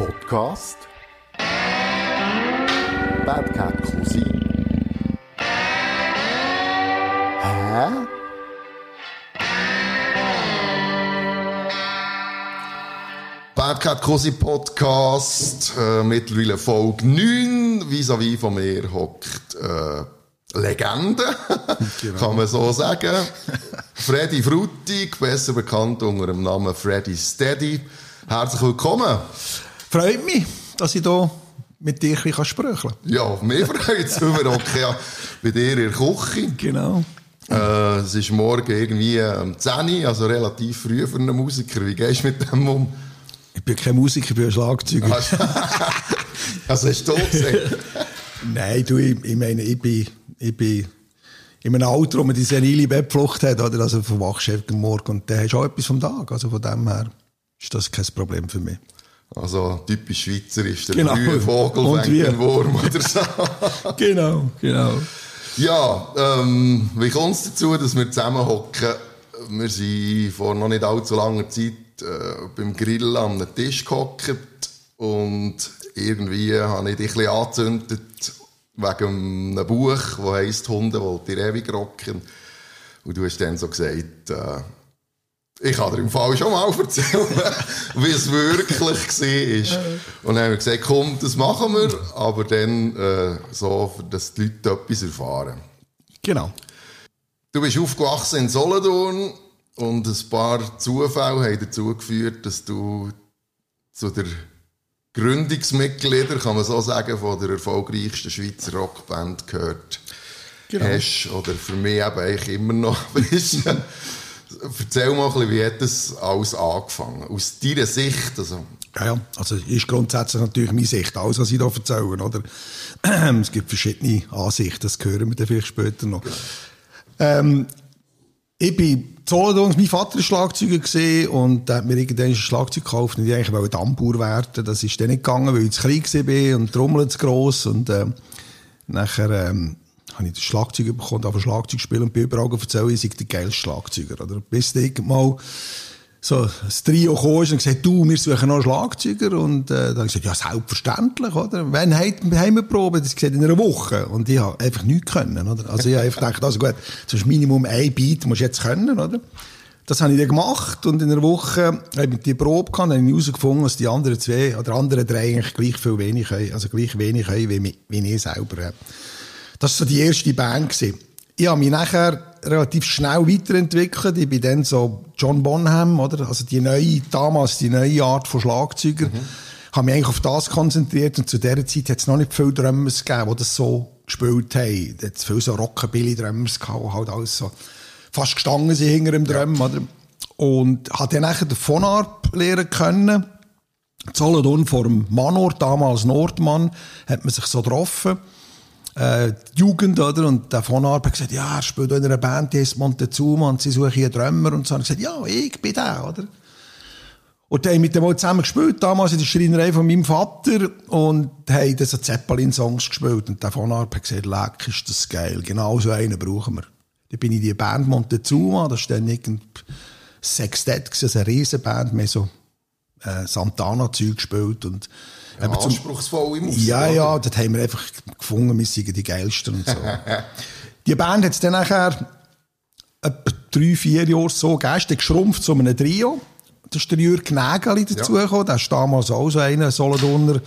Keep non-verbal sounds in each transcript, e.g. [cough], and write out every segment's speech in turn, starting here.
Podcast Bad Cat Cousin Hä? Bad Cat Cosi Podcast, äh, mittlerweile Folge 9. Vis-à-vis von mir hockt äh, Legende, [laughs] kann man so sagen. Freddy Frutig, besser bekannt unter dem Namen Freddy Steady. Herzlich willkommen. Freut mich, dass ich hier mit dir ein sprechen kann. Ja, mir freut es, wir hocken ja bei dir in der Küche. Genau. Äh, es ist morgen irgendwie um 10 Uhr, also relativ früh für einen Musiker. Wie gehst du mit dem um? Ich bin kein Musiker, ich bin ein Schlagzeuger. Also [laughs] hast du gesehen? [laughs] Nein, du, ich, ich meine, ich bin, ich bin in einem Alter, wo man die senile Bettflucht hat, oder? Also verwachst du am Morgen und dann hast du auch etwas vom Tag. Also von dem her ist das kein Problem für mich. Also typisch schweizerisch, der Genau. frühe Vogel fängt den Wurm oder so. [laughs] Genau, genau. ja, ähm, wie kommt es dazu, dass wir zusammen hocken? Wir sind vor noch nicht allzu langer Zeit äh, beim Grillen an einem Tisch gehockt und irgendwie habe ich dich ein bisschen angezündet wegen einem Buch, das heisst «Hunde wollt ihr ewig rocken». Und du hast dann so gesagt, äh, ich kann dir im Fall schon mal erzählen, [laughs] wie es wirklich war. Und dann haben wir gesagt, komm, das machen wir, aber dann äh, so, dass die Leute etwas erfahren. Genau. Du bist aufgewachsen in Solothurn und ein paar Zufälle haben dazu geführt, dass du zu der Gründungsmitglieder, kann man so sagen, von der erfolgreichsten Schweizer Rockband gehört Genau. hast. Oder für mich eben eigentlich immer noch [laughs] bist. Erzähl mal ein bisschen, wie hat das alles angefangen? Aus deiner Sicht, also, Ja, ja, also ist grundsätzlich natürlich meine Sicht, alles, was ich hier erzähle, oder? [clears throat] Es gibt verschiedene Ansichten, das hören wir dann vielleicht später noch. Ähm, ich bin Solothurn, mein Vater war Schlagzeuger und hat mir irgendwann ein Schlagzeug gekauft und ich eigentlich wollte Dammbauer werden. Das ist dann nicht gegangen, weil ich zu klein war und die Trommel zu gross und ähm, nachher ähm, habe ich das Schlagzeug bekommen, auf Schlagzeug spielen und bin überall erzählen, ich sei der geilste Schlagzeuger. Oder? Bis mal so das Trio kam ist und gesagt, du, wir suchen noch einen Schlagzeuger. Und äh, dann habe ich gesagt, ja, selbstverständlich, oder? Wann haben wir probiert? Das gesagt, in einer Woche. Und ich habe einfach nichts können, oder? Also ich habe einfach gedacht, also gut, ist Minimum ein Beat, musst du jetzt können, oder? Das habe ich dann gemacht und in einer Woche habe ich die Probe gehabt, habe ich herausgefunden, dass die anderen zwei oder anderen drei eigentlich gleich viel wenig haben, also gleich wenig haben wie, wie ich selber. Das war so die erste Band. Gewesen. Ich habe mich nachher relativ schnell weiterentwickelt. Ich bin dann so John Bonham, oder? Also die neue, damals die neue Art von Schlagzeuger. Mhm. Habe mich eigentlich auf das konzentriert und zu dieser Zeit hat es noch nicht viele Drummers gegeben, die das so gespielt haben. Da hat es viele so Rockabilly-Drummers gehabt, die halt alles so fast gestanden sind hinter dem Drum, oder? Und habe dann nachher den Phonarp lernen können. Solothurn vor dem Manor, damals Nordmann, hat man sich so getroffen. Äh, Jugend, oder? Und der von Arp hat gesagt, ja, er spielt in einer Band, die heißt Montezuma, und sie suchen hier Drummer. Und so habe ich gesagt, ja, ich bin der, oder? Und dann haben mit dem mal zusammen gespielt, damals in der Schreinerei von meinem Vater, und haben dann so Zeppelin-Songs gespielt. Und der von Arp hat gesagt, leck, ist das geil, genau so einen brauchen wir. Dann bin ich in die Band Montezuma, das war dann irgendein Sextett, also eine Riesenband, mehr so äh, Santana-Zeug gespielt. Und eben zum- Musik. ja, oder? ja, dort haben wir einfach gefunden, wir seien die Geilsten und so. [laughs] die Band hat es dann nachher etwa drei, vier Jahre so gegeben, ist geschrumpft zu einem Trio. Da ist der Jürg Nägeli dazugekommen, der war damals auch so einer Solothurner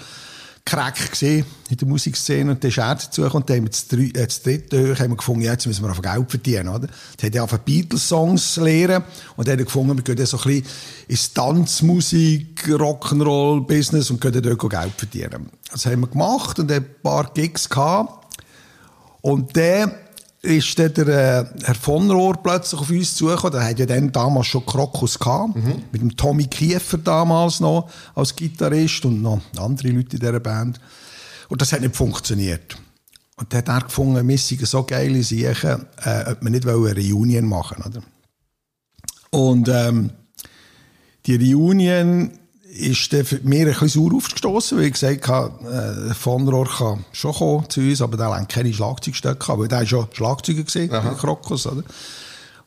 Crack gesehen in der Musikszene und dann ist er dazugekommen und dann haben wir das, äh, das dritte Jahr haben wir gefunden, ja, jetzt müssen wir auf Geld verdienen, oder? Dann hat er auf Beatles-Songs lernen und dann haben wir gefunden, wir gehen dann so ein bisschen ins Tanzmusik, Rock'n'Roll-Business und gehen dann dort Geld verdienen. Das haben wir gemacht und ein paar Gigs gehabt. Und dann ist dann der äh, Herr von Rohr plötzlich auf uns zugekommen. Der hat ja dann damals schon Krokus gehabt. Mit dem Tommy Kiefer damals noch als Gitarrist und noch andere Leute in dieser Band. Und das hat nicht funktioniert. Und dann hat er gefunden, wir seien so geile Sachen, äh, ob wir nicht wollen eine Reunion machen oder? Und ähm, die Reunion ist mich ein bisschen sauer aufgestoßen, weil ich gesagt habe, äh, von Rohr kann schon kommen zu uns, aber der hat keine Schlagzeugstöcke gehabt, weil der war schon Schlagzeuger gesehen, der Krokus, oder?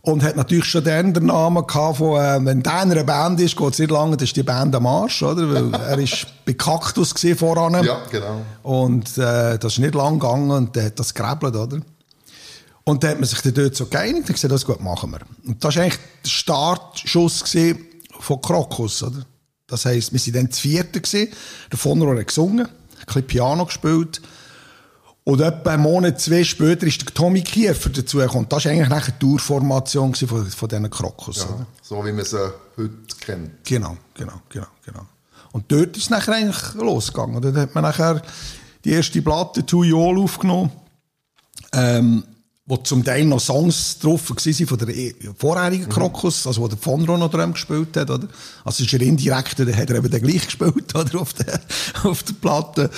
Und hat natürlich schon den Namen gehabt von, äh, wenn der in einer Band ist, geht es nicht lange, dann ist die Band am Arsch, oder? Weil [laughs] er ist bei Kaktus gesehen voran. Ja, genau. Und äh, das ist nicht lang gegangen und der hat das gerebelt, oder? Und dann hat man sich dann dort so geeinigt und gesagt, das gut, machen wir. Und das war eigentlich der Startschuss von Krokus, oder? Das heisst, wir waren dann das vierte. Der von hat gesungen, ein bisschen Piano gespielt. Und etwa einen Monat, zwei später ist der Tommy Kiefer dazugekommen. Das war eigentlich die Tourformation von, von diesen Krokus. Ja, so wie man sie heute kennt. Genau, genau, genau, genau. Und dort ist es nachher eigentlich losgegangen. Dort hat man nachher die erste Platte, Two Yall, aufgenommen, ähm, wo zum Teil noch Songs drauf waren von der e- vorherigen Krokus, also wo der Von noch drum gespielt hat, oder? Also ist er indirekt, dann hat er eben den gleich gespielt, [laughs] oder? Auf der, auf der Platte.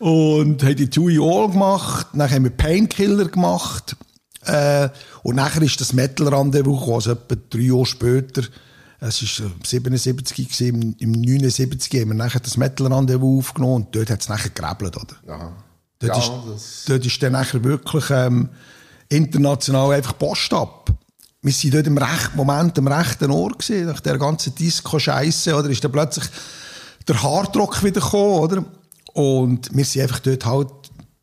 Und haben die Two Yall gemacht, dann haben wir Painkiller gemacht, äh, und nachher ist das Metal-Rendezvous gekommen, also etwa drei Jahre später. Es war 77 gewesen, im, im 79 haben wir nachher das Metal-Rendezvous aufgenommen und dort hat es nachher gerebelt, oder? Aha. Dort, ja, ist, dort ist dann nachher wirklich ähm, international einfach Post ab. Wir waren dort im rechten Moment am rechten Ohr gewesen, nach der ganzen Disco-Scheiße, oder ist dann plötzlich der Hardrock wieder gekommen, oder? Und wir sind einfach dort halt,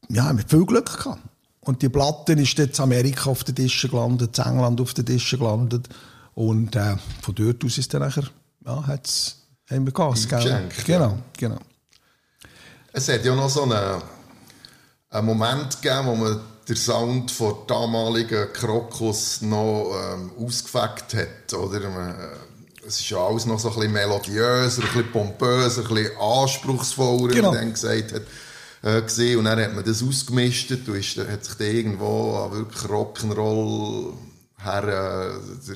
ja, mit viel Glück gehabt. Und die Platte ist in Amerika auf den Tischen gelandet, in England auf den Tischen gelandet. Und äh, von dort aus ist dann nachher, ja, hat's, haben wir Gas gegeben. Genau, genau. es hat ja noch so einen, einen Moment gegeben, wo man den Sound von damaligen Krokus noch ähm, ausgefeckt hat. Oder? Man, äh, es ist ja alles noch so ein bisschen melodiöser, ein bisschen pompöser, ein bisschen anspruchsvoller, Genau. wie man dann gesagt hat. Äh, gesehen. Und dann hat man das ausgemistet und ist, hat sich dann irgendwo an wirklich Rock'n'Roll her, äh, der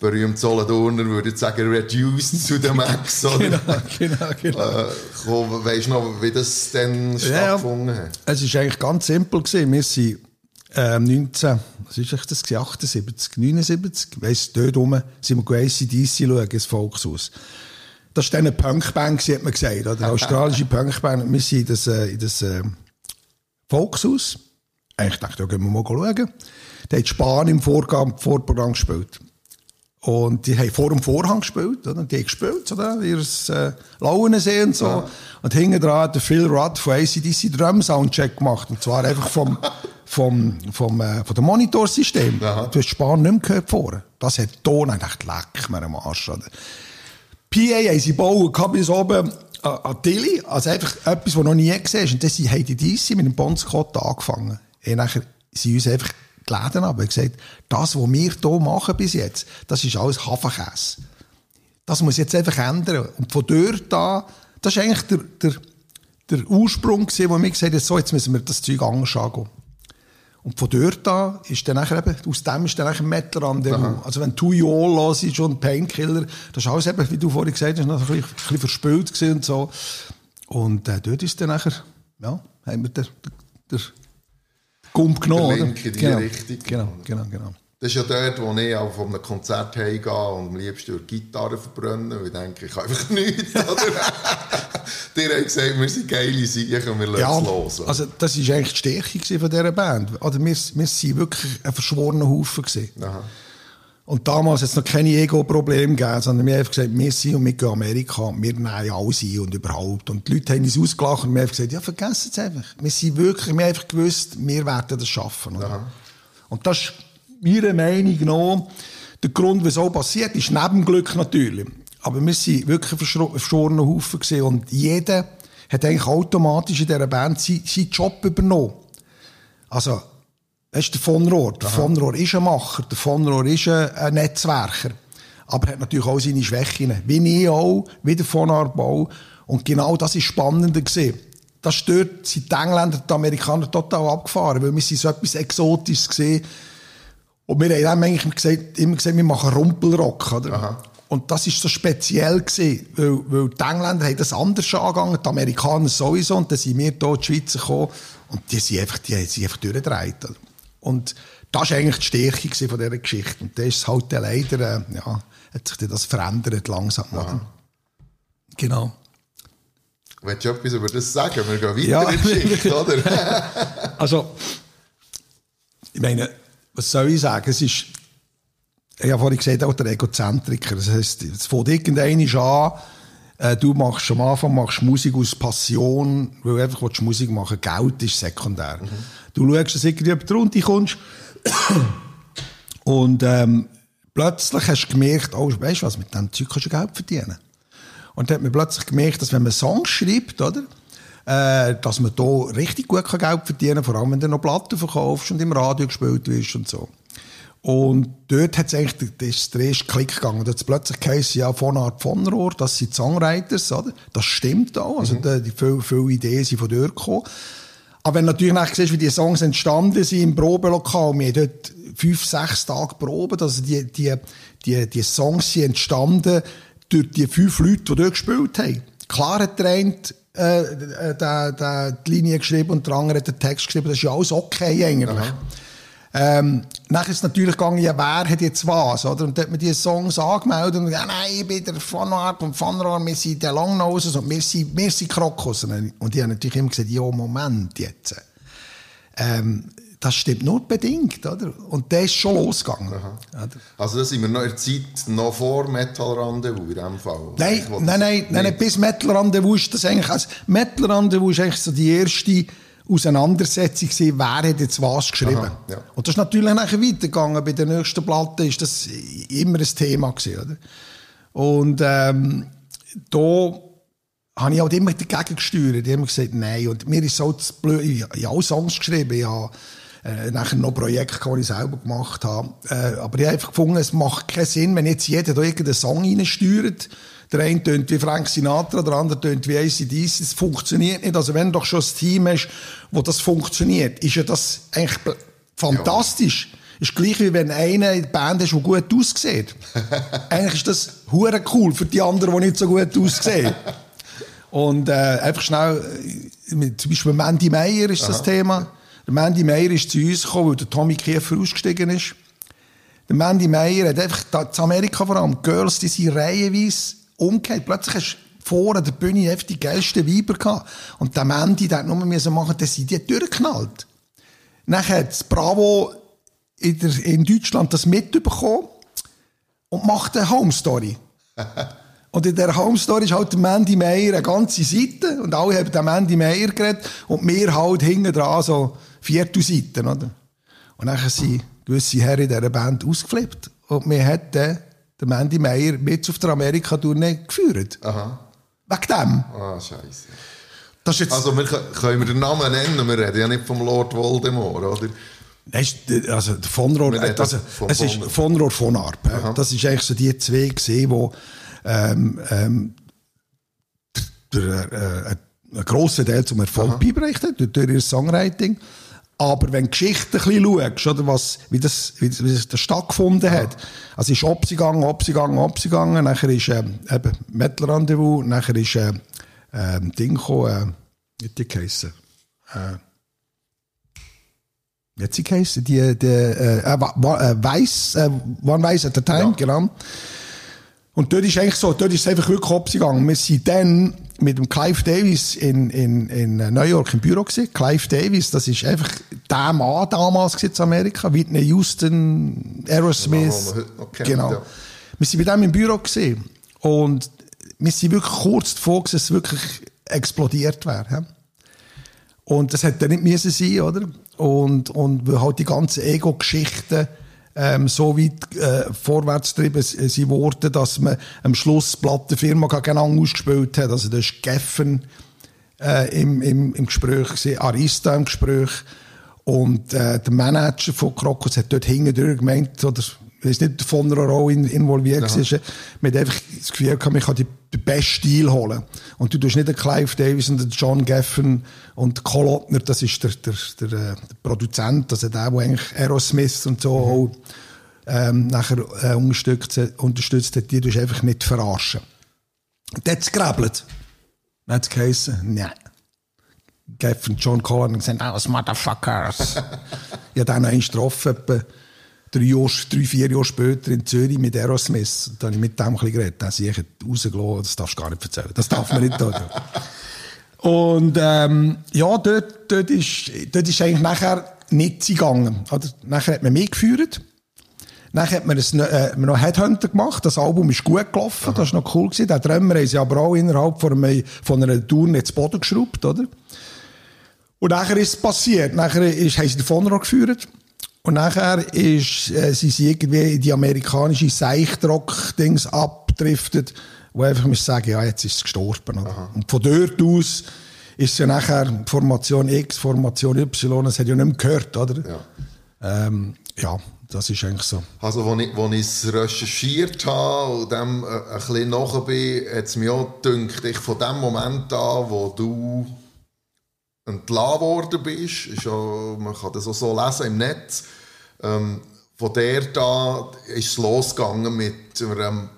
berühmte Solothurner würde sagen, reduced zu den Max, [laughs] oder? Genau, genau, genau. Äh, komm, weisst du noch, wie das dann Ja, stattgefunden hat? Es war eigentlich ganz simpel. Gewesen. Wir sind ähm, 19, was ist das? gewesen? 78, 79, weiss, dort rum sind wir ACDC schauen, ins Volkshaus. Das war dann eine Punkband, hat man gesagt, oder? Eine [laughs] australische Punkband. Wir sind in das, äh, in das äh, Volkshaus. Eigentlich dachte ich, da gehen wir mal schauen. Da hat Spahn im Vorgang, Vorprogramm gespielt. Und die haben vor dem Vorhang gespielt, oder? Die haben gespielt, oder? Ihr äh, Lauensee und so. Und hinten dran hat der Phil Rudd von ACDC Drum Soundcheck gemacht. Und zwar einfach vom, [laughs] vom, vom, äh, von dem Monitorsystem. Aha. Du hast Spahn nicht mehr gehört vorne. Das hat Ton, ich dachte, leck mir am Arsch, oder? PA haben sie gehabt bis oben an, an Tilly. Also einfach etwas, was noch nie gesehen ist. Und dann haben die DC mit dem Bonscott angefangen. Und nachher sind uns einfach die Läden ab. und gesagt, das, was wir hier machen bis jetzt, das ist alles Hafenkäse. Das muss jetzt einfach ändern. Und von dort an, das war eigentlich der, der, der Ursprung, gewesen, wo wir gesagt haben, so, jetzt müssen wir das Zeug anders angehen. Und von dort an ist dann nachher eben, aus dem ist dann nachher Metal Rendezvous. Also wenn All los ist und Painkiller, das ist alles eben, wie du vorhin gesagt hast, noch ein bisschen, ein bisschen verspült gewesen und so. Und äh, dort ist dann nachher, ja, haben wir den, den Gump genommen, Der? Link in die genau, Richtung. Genau, genau, genau. Das ist ja dort, wo ich auch von einem Konzert heimgehe und am liebsten durch Gitarre verbrenne, weil ich denke, ich kann einfach nichts? [laughs] Die haben gesagt, wir sind geile Siechen, wir lassen Ja, es los. also das war eigentlich die Stärke von dieser Band. Oder wir, wir waren wirklich ein verschworener Haufen. Gewesen. Aha. Und damals hat es noch keine Ego-Probleme gegeben, sondern wir haben gesagt, wir sind und wir gehen Amerika, wir nehmen alles ein und überhaupt. Und die Leute haben uns ausgelacht und wir haben gesagt, ja, vergessen es einfach. Wir sind wirklich, wir haben einfach gewusst, wir werden das schaffen. Oder? Und das ist meiner Meinung nach der Grund, wieso passiert ist, neben Glück natürlich. Aber wir sind wirklich ein verschorener Haufen gewesen und jeder hat eigentlich automatisch in dieser Band seinen, seinen Job übernommen. Also, das ist der von Rohr. Der von Rohr ist ein Macher, der von Rohr ist ein, Netzwerker. Aber er hat natürlich auch seine Schwächen. Wie ich auch, wie der von Arbau. Und genau das ist spannender gesehen. Das stört sind die Engländer, die Amerikaner total abgefahren, weil wir sind so etwas Exotisches gesehen. Und wir haben eigentlich gesagt, immer gesagt, wir machen Rumpelrock, oder? Und das ist so speziell gewesen, weil, weil die Engländer haben das anders angegangen, die Amerikaner sowieso, und dann sind wir hier in die Schweiz gekommen, und die sind einfach, die sich einfach durchgedreht. oder? Und das war eigentlich die Stärke von dieser Geschichte. Und das ist halt leider, äh, ja, hat sich das verändert langsam, oder? Genau. Willst du etwas über das sagen? Wir gehen weiter Ja. in die Geschichte, oder? [laughs] [laughs] Also, ich meine, was soll ich sagen? Es ist, ich habe vorhin gesagt, auch der Egozentriker. Das heisst, es fängt irgendeiner an, äh, du machst am Anfang machst Musik aus Passion, weil du einfach willst Musik machen Geld ist sekundär. Mhm. Du schaust, dass irgendwie jemand runter kommst und ähm, plötzlich hast du gemerkt, oh, weißt du was, mit diesem Zeug kannst du Geld verdienen. Und dann hat man plötzlich gemerkt, dass wenn man Songs schreibt, oder, äh, dass man da richtig gut Geld verdienen kann, vor allem wenn du noch Platten verkaufst und im Radio gespielt wirst und so. Und dort hat es eigentlich das, der erste Klick gegangen. Da hat plötzlich geheißen, ja, von Art von Rohr, das sind Songwriters, oder? Das stimmt auch. Also, mhm. die, die viele, viele Ideen sind von dort gekommen. Aber wenn du natürlich nachher siehst, wie die Songs entstanden sind im Probelokal, wir haben dort fünf, sechs Tage proben, also die, die, die, die Songs sind entstanden durch die fünf Leute, die dort gespielt haben. Klar hat der eine äh, äh, der, die Linie geschrieben und der andere hat den Text geschrieben, das ist ja alles okay eigentlich. Aha. Ähm, nachher ist es natürlich gegangen, ja, wer hat jetzt was, oder? Und dann hat man die Songs angemeldet und gesagt, nein, ich bin der Fanart und Fanrar, wir sind der Langnoses und wir sind, wir sind Krokus. Und die haben natürlich immer gesagt, ja, Moment jetzt. Ähm, das stimmt nur bedingt, oder? Und der ist schon losgegangen. Also da sind wir noch in der Zeit noch vor Metal Rendezvous in diesem Fall? Nein, nein, nein, nein, bis Metal Rendezvous ist das eigentlich, also Metal Rendezvous ist eigentlich so die erste Auseinandersetzung gewesen, wer hat jetzt was geschrieben. Aha, ja. Und das ist natürlich nachher weitergegangen. Bei der nächsten Platte ist das immer ein Thema gewesen, oder? Und ähm, da habe ich halt immer dagegen gesteuert. Die haben gesagt, nein. Und mir ist so das blöd. Ich habe auch Songs geschrieben. Ich habe äh, nachher noch Projekte, die ich selber gemacht habe. Äh, aber ich habe einfach gefunden, es macht keinen Sinn, wenn jetzt jeder da irgendeinen Song reinsteuert der eine tönt wie Frank Sinatra, der andere tönt wie ACDC. Es funktioniert nicht. Also wenn du doch schon ein Team hast, wo das funktioniert, ist ja das eigentlich fantastisch. Ja. Ist gleich wie wenn einer in der Band ist, der gut aussieht. [laughs] eigentlich ist das hure cool für die anderen, die nicht so gut aussehen. Und äh, einfach schnell, äh, zum Beispiel Mandy Meyer ist Aha. das Thema. Der Mandy Meyer ist zu uns gekommen, weil der Tommy Kiefer ausgestiegen ist. Der Mandy Meyer hat einfach, in Amerika vor allem, Girls, die sind reihenweise umgekehrt. Plötzlich hast du vorne der Bühne einfach die geilsten Weiber gehabt. Und der Mandy, der hat nur müssen machen, dass sie die durchgeknallt. Nachher hat Bravo in, der, in Deutschland das mitbekommen und macht eine Home Story. [laughs] und in der Home Story ist halt der Mandy Meyer eine ganze Seite und alle haben den Mandy Meyer geredet und wir halt hinten dran so viertel Seiten, oder? Und dann sind gewisse Herren in dieser Band ausgeflippt und wir hatten der Mandy Meyer mit auf der Amerika-Tournee geführt. Aha. Wegen dem. Ah, scheiße. Das ist jetzt also wir können wir den Namen nennen, wir reden ja nicht vom Lord Voldemort, oder? also von Rohr, also, es ist von Rohr von Arp. Das ist eigentlich so die zwei gesehen, wo ähm, ähm, der, äh, ein grosser Teil zum Erfolg hat durch ihr Songwriting. Aber wenn du Geschichte ein bisschen schaust, oder was, wie, das, wie, das, wie das stattgefunden hat, also ist Opsi gegangen, Opsi gegangen, Opsi gegangen, nachher ist äh, eben Metal Rendezvous, nachher ist äh, äh, Ding gekommen, äh, wie die geheissen? Äh, wie hat sie geheissen? Die, die, äh, äh, Weiss, äh, One Weiss at a Time, ja. genau. Und dort ist eigentlich so, dort ist es einfach wirklich Opsi gegangen. Wir sind dann mit dem Clive Davis in, in, in New York im Büro gewesen. Clive Davis, das ist einfach der Mann damals in Amerika. Whitney Houston, Aerosmith. Genau. genau. Ja. Wir sind bei dem im Büro gesehen und wir sind wirklich kurz davor, dass es wirklich explodiert wäre. Und das hätte nicht müssen sein, oder? Und, und halt die ganzen Ego-Geschichten ähm, so weit äh, vorwärts getrieben sie wurden, dass man am Schluss die Plattenfirma genau ausgespielt hat. Also das ist Geffen äh, im, im, im Gespräch, gewesen, Arista im Gespräch und äh, der Manager von Krokus hat dort hinten gemeint, oder ich weiß nicht, von einer Rolle involviert war, man hat einfach das Gefühl gehabt, man kann die, den besten Stil holen. Und du tust nicht den Clive Davis und den John Geffen und Cole Ottner, das ist der, der, der, der Produzent, also der, der eigentlich Aerosmith und so mhm. auch, ähm, nachher äh, unterstützt, unterstützt hat, die tust einfach nicht verarschen. Und es gerebelt. Dann hat es geheißen, nein. Geffen John Cole und gesagt, oh, Motherfuckers. [laughs] ich habe dann noch getroffen, drei, Jahr, drei, vier Jahre später in Zürich mit Aerosmith. Da habe ich mit dem ein bisschen geredet. Dann ich rausgelassen, das darfst du gar nicht erzählen. Das darf man nicht tun. Und ähm, ja, dort, dort, ist, dort ist eigentlich nachher nichts gegangen. Oder? Nachher hat man mich geführt. Dann hat man, ein, äh, noch Headhunter gemacht. Das Album ist gut gelaufen. Das war noch cool gewesen. Der Drummer haben sie aber auch innerhalb von, einem, von einer Tour nicht zu Boden geschraubt, oder? Und nachher ist es passiert. Nachher ist, haben sie den Vonrock geführt. Und nachher ist, äh, sind sie irgendwie in die amerikanische Seichtrock-Dings abgedriftet, wo einfach muss sagen, ja, jetzt ist es gestorben. Und von dort aus ist ja nachher Formation X, Formation Y, das hat ja nicht mehr gehört, oder? Ja. Ähm, ja, das ist eigentlich so. Also, als ich, als ich es recherchiert habe und dem äh, ein bisschen nachher bin, hat es mir auch gedacht, ich von dem Moment an, wo du entlassen worden bist, ist ja, man kann das auch so lesen im Netz, ähm, von der da ist es losgegangen mit einer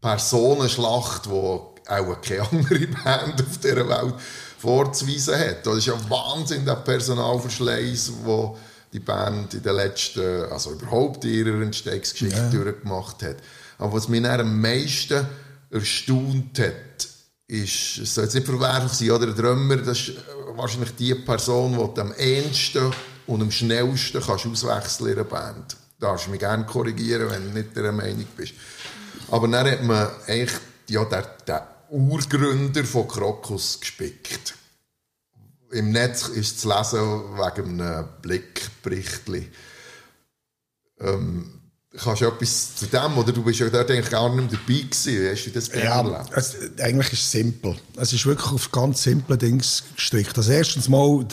Personenschlacht, die auch keine andere [laughs] Band auf dieser Welt vorzuweisen hat. Das ist ja Wahnsinn, der Personalverschleiß, wo die Band in den letzten, also überhaupt in ihrer Entstehungsgeschichte ja. durchgemacht hat. Aber was mich am meisten erstaunt hat, ist, es soll jetzt nicht verwerflich sein, oder? Der Drummer, das ist wahrscheinlich die Person, die am ehesten und am schnellsten kannst auswechseln in einer Band. Da darfst du mich gerne korrigieren, wenn du nicht der Meinung bist. Aber dann hat man eigentlich ja, den, den Urgründer von Krokus gespickt. Im Netz ist zu lesen wegen einem Blickbericht. Ähm, Kannst du etwas zu dem, oder du bist ja dort eigentlich gar nicht mehr dabei gewesen. Hast du das ja, es, eigentlich ist es simpel. Es ist wirklich auf ganz simple Dinge gestrickt. Also erstens mal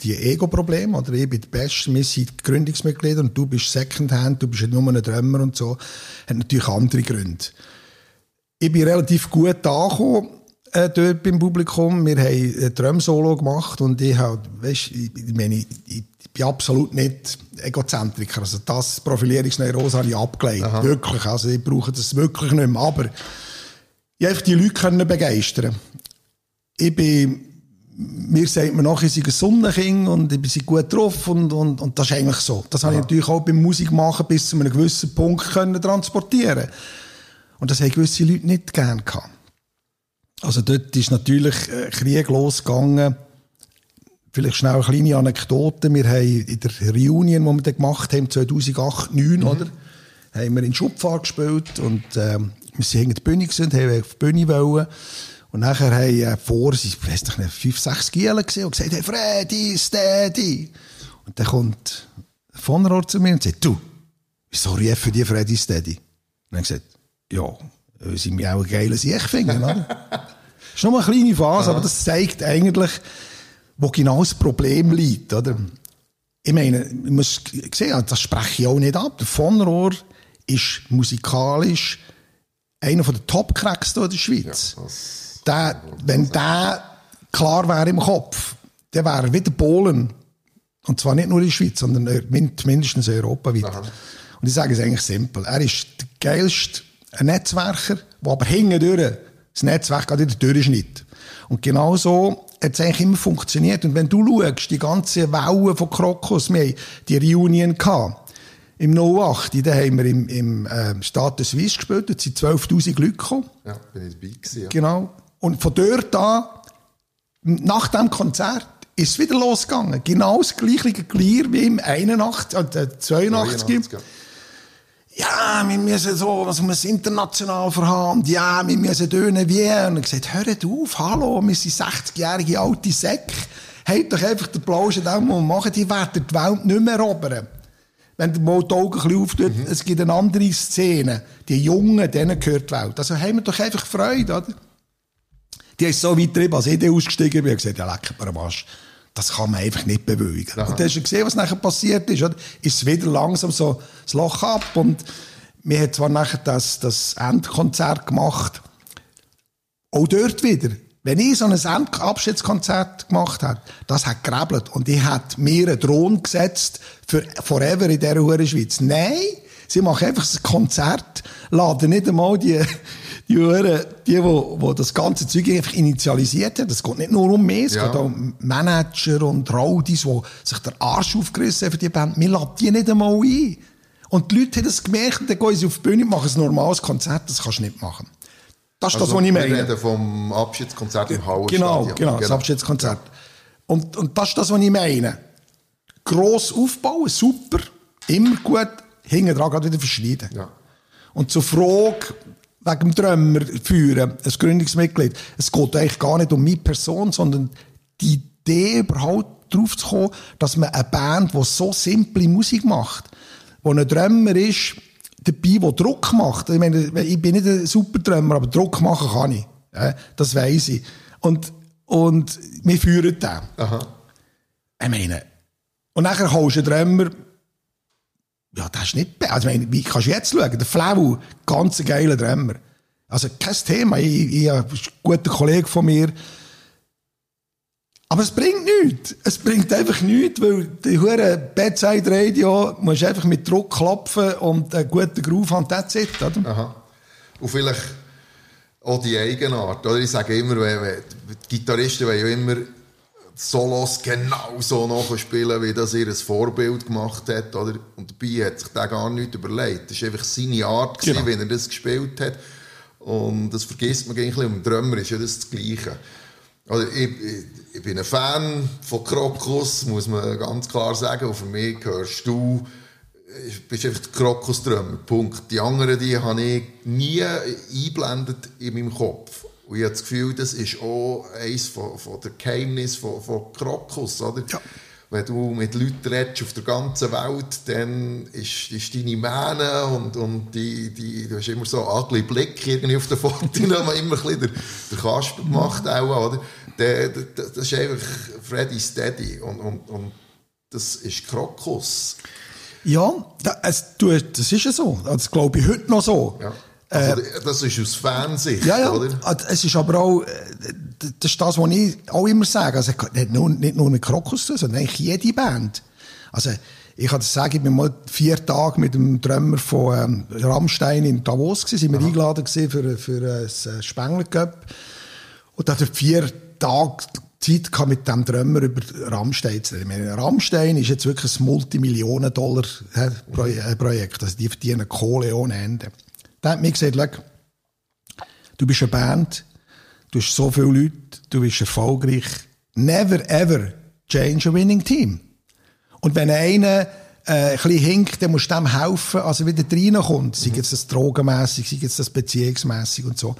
die Ego-Probleme, oder ich bin der Beste, wir sind Gründungsmitglieder und du bist Secondhand, du bist ja nur ein Drummer und so, hat natürlich andere Gründe. Ich bin relativ gut angekommen, äh, dort beim Publikum. Wir haben ein Drum-Solo gemacht und ich habe, weißt, ich, meine, ich bin absolut nicht Egozentriker. Also das Profilierungsneurose habe ich abgelehnt. Aha. Wirklich. Also ich brauche das wirklich nicht mehr. Aber ich einfach die Leute können begeistern. Ich bin, mir sagt man nachher, ich sei ein Sonnenkind und ich bin gut drauf und, und, und das ist eigentlich so. Das Aha. habe ich natürlich auch beim Musikmachen bis zu einem gewissen Punkt können transportieren Und das haben gewisse Leute nicht gern gehabt. Also dort ist natürlich äh, Krieg losgegangen Vielleicht schnell eine kleine Anekdote. Wir haben in der Reunion, die wir dann gemacht haben, 2008, 2009, mhm. oder? Haben wir in Schupfahrt gespielt und, ähm, wir sind hinter die Bühne gewesen, haben auf die Bühne wollen. Und nachher haben äh, vor, ich weiß nicht, fünf, sechs Gielen gesehen und gesagt, hey, Freddy, Steady. Und dann kommt von Rohr zu mir und sagt, du, wieso riefen die Freddy Steady? Und dann ich gesagt, ja, weil sie mich auch ein geiles Sieg finden, oder? das [laughs] ist nur eine kleine Phase, aber das zeigt eigentlich, wo genau das Problem liegt, oder? Ich meine, ich muss sehen, das spreche ich auch nicht ab. Der Von Rohr ist musikalisch einer der Top-Cracks in der Schweiz. Ja, der, wenn der klar wäre im Kopf, der wäre wie der Polen. Und zwar nicht nur in der Schweiz, sondern mindestens europaweit. Aha. Und ich sage es eigentlich simpel. Er ist der geilste Netzwerker, der aber hinten durch das Netzwerk gerade wieder durchschnitt. Und genau so hat es eigentlich immer funktioniert. Und wenn du schaust, die ganze Welle von Krokus, wir haben die Reunion gehabt. Im 08, da haben wir im, im äh, Stade Suisse gespielt, da sind 12'000 Leute gekommen. Ja, bin ich dabei gewesen, ja. Genau. Und von dort an, nach dem Konzert, ist es wieder losgegangen. Genau das gleiche Glier wie im 81, äh, 82. 82 ja ja, wir müssen so, was muss international verhaben, ja, wir müssen tönen wie, und er gesagt, hört auf, hallo, wir sind 60-jährige alte Säcke, habt doch einfach den Plausch an dem, wir machen, die werden die Welt nicht mehr erobern. Wenn der mal die Augen ein bisschen auftut, mhm. es gibt eine andere Szene, die Jungen, denen gehört die Welt. Also haben wir doch einfach Freude, oder? Die ist so weit drin, als ich ausgestiegen bin, und gesagt, ja, lecker, aber was das kann man einfach nicht bewegen. Aha. Und du hast gesehen, was nachher passiert ist. Oder? Ist es wieder langsam so das Loch ab und wir haben zwar nachher das, das Endkonzert gemacht, auch dort wieder. Wenn ich so ein Abschiedskonzert gemacht habe, das hat gerebelt und ich hätte mir einen Drohnen gesetzt für forever in dieser Schweiz. Nein, sie machen einfach ein Konzert, laden nicht einmal die die, Uhren, die, wo, wo das ganze Zeug einfach initialisiert haben, das geht nicht nur um mich, es ja. geht auch um Manager und Raudis, die sich der Arsch aufgerissen haben für die Band. Wir laden die nicht einmal ein. Und die Leute haben das gemerkt und dann gehen sie auf die Bühne und machen ein normales Konzert, das kannst du nicht machen. Das ist also, das, was ich meine. Wir reden vom Abschiedskonzert im Hauer genau, genau, genau, das Abschiedskonzert. Und, und das ist das, was ich meine. Gross aufbauen, super, immer gut, hinten dran gerade wieder verschneiden. Ja. Und zur Frage wegen dem Drömer führen, ein Gründungsmitglied, es geht eigentlich gar nicht um meine Person, sondern die Idee überhaupt drauf zu kommen, dass man eine Band, die so simple Musik macht, wo ein Drömer ist, dabei, der Druck macht. Ich meine, ich bin nicht ein super Drömer, aber Druck machen kann ich. Ja, das weiss ich. Und, und wir führen den. Aha. Ich meine, und nachher holst du einen Drömer, ja, das ist nicht, also meine, wie kannst du jetzt schauen? Der Flau, ganz geiler Drömer. Also kein Thema, ich, ich, ich ein guter Kollege von mir. Aber es bringt nichts. Es bringt einfach nichts, weil die hure Bedside Radio musst du einfach mit Druck klopfen und einen guten Groove haben, that's it, oder? Aha. Und vielleicht auch die Eigenart. Oder? Ich sage immer, die Gitarristen wollen ja immer Solos genau so nachspielen, wie das ihr Vorbild gemacht hat. Oder? Und dabei hat sich der gar nicht überlegt. Das war einfach seine Art, gewesen, Genau. wie er das gespielt hat. Und das vergisst man eigentlich. Und im Drummer ist ja das, das Gleiche. Also ich, ich, ich bin ein Fan von Krokus, muss man ganz klar sagen. Und für mich gehörst du bist einfach der Krokusdrömer, Punkt. Die anderen, die habe ich nie eingeblendet in meinem Kopf. Und ich habe das Gefühl, das ist auch eines von, von der Geheimnis von, von Krokus, oder? Ja. Wenn du mit Leuten redest auf der ganzen Welt, dann ist, ist deine Mähne und, und die, die, du hast immer so einen ugly Blick irgendwie auf [laughs] den Fotos, immer ein bisschen der, der Kasper gemacht, auch, oder? Der, der, das ist einfach Freddy Steady und, und, und das ist Krokus. Ja, da- es, du, das ist ja so. Das glaube ich heute noch so. Ja. Also, das ist aus Fansicht, Äh, Ja, ja. oder? Also, Es ist aber auch, äh, das ist das, was ich auch immer sage. Also, nicht nur, nicht nur mit Krokus sondern eigentlich jede Band. Also, ich kann das sagen, ich bin mal vier Tage mit dem Drummer von ähm, Rammstein in Davos gewesen, sind wir eingeladen gewesen für, für ein Spengler Cup. Und da hat er vier Tage Zeit gehabt, mit dem Drummer über Rammstein zu reden. Meine, Rammstein ist jetzt wirklich ein Multimillionen-Dollar-Projekt. Also, die verdienen Kohle ohne Ende. Da hat mir gesagt, schau, du bist eine Band, du hast so viele Leute, du bist erfolgreich. Never ever change a winning team. Und wenn einer äh, ein bisschen hinkt, dann musst du dem helfen, als er wieder reinkommt. Sei jetzt das drogenmässig, sei jetzt das beziehungsmässig und so.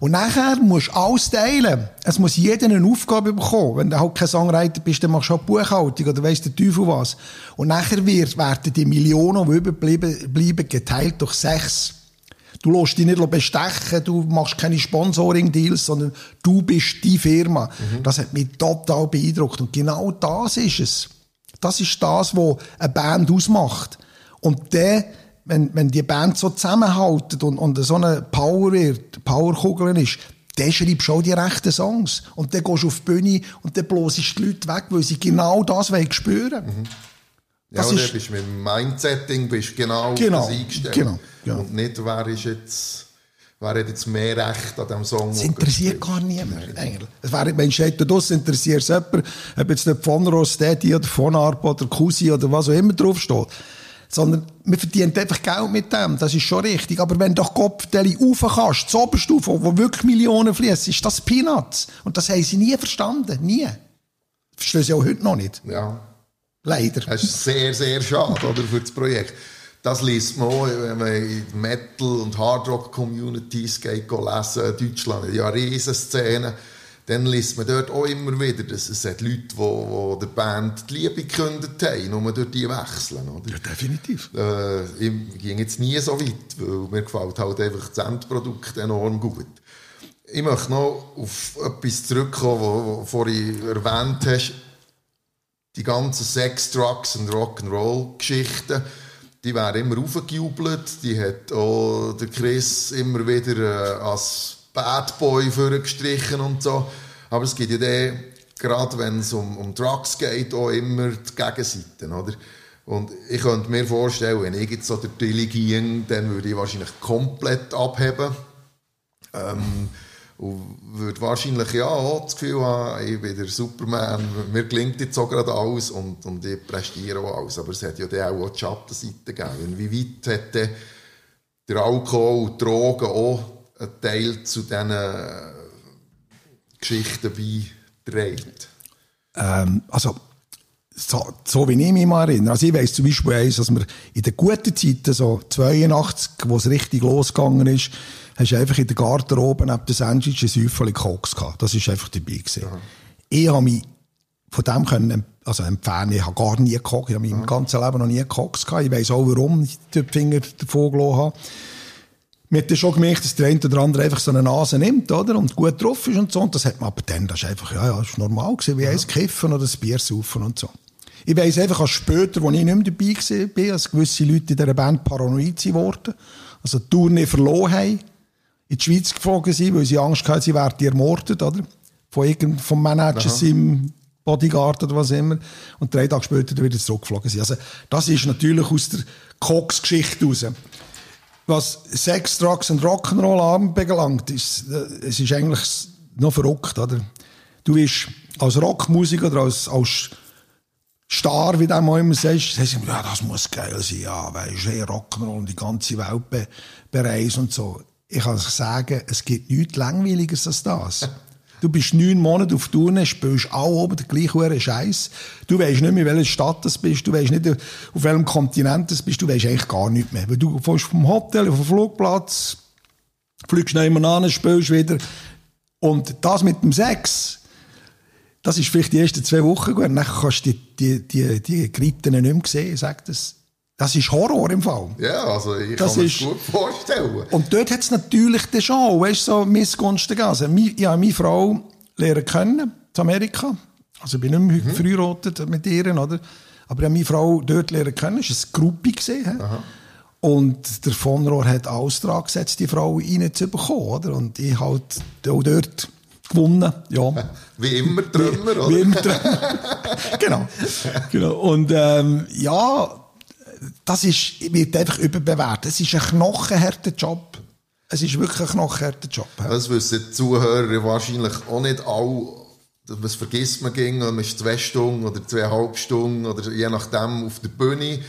Und nachher musst du alles teilen. Es muss jeder eine Aufgabe bekommen. Wenn du halt kein Songwriter bist, dann machst du halt Buchhaltung oder weiss der Teufel was. Und nachher wird, werden die Millionen, die überbleiben, bleiben, geteilt durch sechs. Du lässt dich nicht bestechen, du machst keine Sponsoring-Deals, sondern du bist die Firma. Das hat mich total beeindruckt. Und genau das ist es. Das ist das, was eine Band ausmacht. Und dann, wenn, wenn die Band so zusammenhaltet und, und so eine Power wird, Powerkugel ist, dann schreibst du auch die rechten Songs. Und dann gehst du auf die Bühne und dann bloßt die Leute weg, weil sie genau das wollen spüren. Ja, Das ist- bist mit dem Mindsetting bist genau, Genau, das eingestellt. genau, ja. Und nicht, wer ist jetzt, wer hat jetzt mehr Recht an diesem Song. Das interessiert gar niemand, eigentlich. Es wäre, wenn steht da draussen, interessiert es jemand, ob jetzt nicht von Rostetti oder von Arp oder Cousi oder was auch immer draufsteht. Sondern, man verdient einfach Geld mit dem, das ist schon richtig. Aber wenn du doch Kopfdeli rauf kannst, zur Oberstufe, wo wirklich Millionen fließen, ist das Peanuts. Und das haben sie nie verstanden. Nie. Verstehen sie auch heute noch nicht. Ja, Leider. das ist sehr, sehr schade oder, für das Projekt. Das liest man auch, wenn man in die Metal- und Hardrock-Communities geht lesen. Deutschland hat ja eine Riesenszene. Dann liest man dort auch immer wieder, dass es hat Leute, die der Band die Liebe gekündigt haben, nur durch die wechseln. Oder? Ja, definitiv. Äh, ich ging jetzt nie so weit, weil mir gefällt halt einfach das Endprodukt enorm gut. Ich möchte noch auf etwas zurückkommen, was du vorhin erwähnt hast. Die ganzen Sex, Drugs und Rock'n'Roll-Geschichten, die werden immer aufgejubelt. Die hat auch der Chris immer wieder äh, als Bad Boy vorgestrichen und so. Aber es gibt ja dann, gerade wenn es um, um Drugs geht, auch immer die Gegenseiten, oder? Und ich könnte mir vorstellen, wenn ich jetzt so der Tilly ging, dann würde ich wahrscheinlich komplett abheben. Ähm, und würde wahrscheinlich ja auch das Gefühl haben, ich bin der Superman, mir gelingt jetzt so gerade alles und, und ich prestiere auch alles. Aber es hat ja auch die Schattenseite gegeben. Wie weit dann der Alkohol und Drogen auch einen Teil zu diesen Geschichten beigetragen? Ähm, also, so, so wie ich mich mal erinnere. Also ich weiss zum Beispiel eins, dass wir in den guten Zeiten, so 82, wo es richtig losgegangen ist, hast du einfach in der Garderobe neben der Sandwich ein Säufchen Koks gehabt. Das ist einfach dabei gewesen. Ich habe mich von dem können, also empfehlen, ich habe gar nie gekocht. Ich habe mein ganzes Leben noch nie gekocht gehabt. Ich weiss auch, warum ich den Finger davon gelassen habe. Man hat ja schon gemerkt, dass der eine oder andere einfach so eine Nase nimmt, oder? Und gut drauf ist und so. Und das hat man aber dann, das ist einfach, ja, ja, das ist normal gewesen, wie ja. eins kiffen oder ein Bier saufen und so. Ich weiss einfach, als später, als ich nicht mehr dabei war, dass gewisse Leute in dieser Band paranoid geworden Also die Tournee verloren haben, in die Schweiz geflogen sind, weil sie Angst hatten, sie werden ermordet, oder? Von irgendeinem, vom Manager, seinem Bodyguard oder was immer. Und drei Tage später wieder zurückgeflogen sind. Also, das ist natürlich aus der Cox-Geschichte raus was Sex, Drugs und Rock'n'Roll anbelangt, ist, äh, es ist eigentlich noch verrückt, oder? Du bist als Rockmusiker oder als, als Star, wie du mal immer sagst, sagst du, ja, das muss geil sein, ja, weisst du, Rock'n'Roll und die ganze Welt be bereisen und so. Ich kann sagen, es gibt nichts Langweiliges als das. Du bist neun Monate auf Tournee, spielst alle oben den gleichen Scheiß. Du weißt nicht mehr, in welcher Stadt du bist, du weißt nicht, auf welchem Kontinent du bist, du weißt eigentlich gar nichts mehr. Weil du kommst vom Hotel, vom Flugplatz, fliegst noch immer an, spielst wieder. Und das mit dem Sex, das ist vielleicht die ersten zwei Wochen gut. Dann kannst du die, die, die, die Gritten nicht mehr sehen, sagt das. Das ist Horror im Fall. Ja, also ich das kann mir ist, das gut vorstellen. Und dort hat es natürlich dann schon, weißt du, so Missgunsten gegeben. Also, ich habe meine Frau lernen können, in Amerika. Also ich bin nicht mehr mhm. verheiratet mit ihr, oder? Aber ich habe meine Frau dort lernen können. Es war eine Gruppe. Gewesen, und der von Rohr hat alles dran gesetzt, die Frau reinzubekommen. Oder? Und ich halt auch dort gewonnen. Ja. [laughs] Wie immer Trümmer, oder? Wie immer Trümmer. [laughs] genau. [laughs] genau. Und ähm, ja, das ist, wird einfach überbewertet. Es ist ein knochenharter Job. Es ist wirklich ein knochenharter Job. Das wissen die Zuhörer wahrscheinlich auch nicht alle. Das vergisst man ging, man ist zwei Stunden oder zweieinhalb Stunden oder je nachdem auf der Bühne.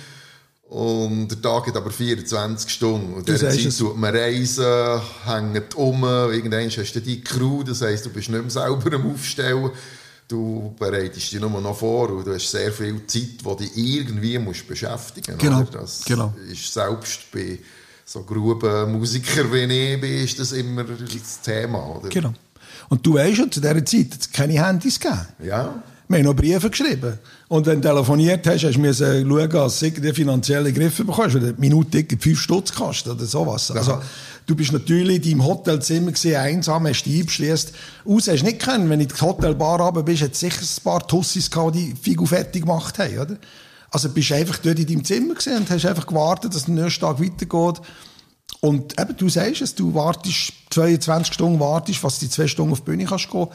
Und der Tag hat aber 24 Stunden. Und in dieser Zeit tut man reisen, hängt um, irgendwann hast du die Crew, das heisst, du bist nicht mehr selber am Aufstellen. Du bereitest dich nur noch vor und du hast sehr viel Zeit, die dich irgendwie musst beschäftigen musst. Genau, das genau. ist selbst bei so groben Musikern wie ich bin, ist das immer das Thema. Oder? Genau. Und du weißt schon, zu dieser Zeit hat es keine Handys gegeben. Ja. Wir haben noch Briefe geschrieben. Und wenn du telefoniert hast, hast du schauen, dass du die finanzielle Griffe bekommst, weil eine Minute 5 Stutz kostet oder sowas. Also, du bist natürlich in deinem Hotelzimmer gesehen, einsam, hast dich eingeschliesst. Aus hast du nicht können. Wenn du in die Hotelbar runter bist, hat sicher ein paar Tussis gehabt, die Figu fertig gemacht haben, oder? Also, bist du einfach dort in deinem Zimmer gesehen und hast einfach gewartet, dass der nächste Tag weitergeht. Und eben, du sagst es, du wartest 22 Stunden, wartest, was die zwei Stunden auf die Bühne kannst gehen.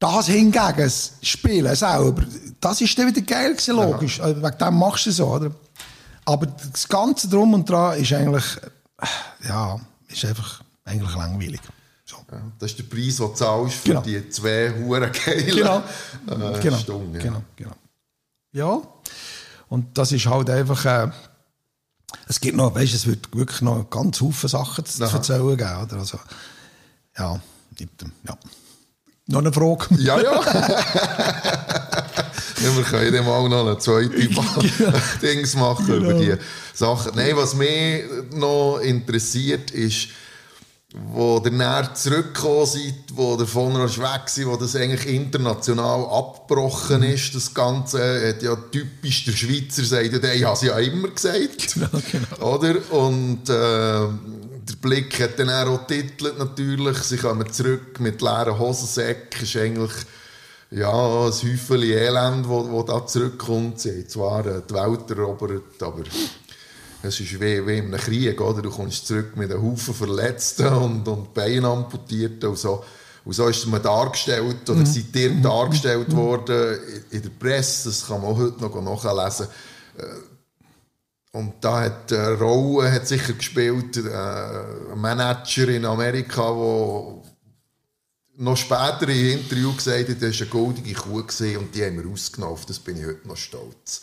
Das hingegen, das Spielen selber, das ist dann wieder geil gewesen, logisch. Ja. Also, wegen dem machst du es so, oder? Aber das Ganze drum und dran ist eigentlich, ja, ist einfach eigentlich langweilig. So. Ja, das ist der Preis, den du zahlst für genau. die zwei Huren geilen genau. Äh, genau. Stunden. Ja. Genau, genau. Ja, und das ist halt einfach, äh, es gibt noch, weißt, es wird wirklich noch ganz viele Sachen zu, zu erzählen geben, oder? Also, ja, ja. Noch eine Frage? Ja, ja. [laughs] ja wir können dann mal noch eine zweite [laughs] Dings machen genau. über die Sachen. Nein, was mich noch interessiert, ist, wo der näher zurückgekommen seid, wo der von weg war, wo das eigentlich international abgebrochen ist, das Ganze, hat ja typisch der Schweizer sagt, ich habe es ja immer gesagt. [laughs] Genau, genau. Oder? Und äh, der Blick hat dann auch titelt natürlich, sie kommen zurück mit leeren Hosensäcken, ist eigentlich ja, ein Häufchen Elend, wo, wo da zurückkommt. Sie haben zwar die Welt erobert, aber es ist wie, wie in einem Krieg, oder? Du kommst zurück mit einem Haufen Verletzten und, und Beinen amputierten und so. Und so ist man dargestellt, oder mhm. seid ihr dargestellt mhm. worden in der Presse, das kann man heute noch nachlesen. Äh, und da hat eine Rolle hat sicher gespielt, äh, ein Manager in Amerika, der noch später im Interview gesagt hat, das war eine goldige Kuh und die haben wir ausgenommen. Auf das bin ich heute noch stolz.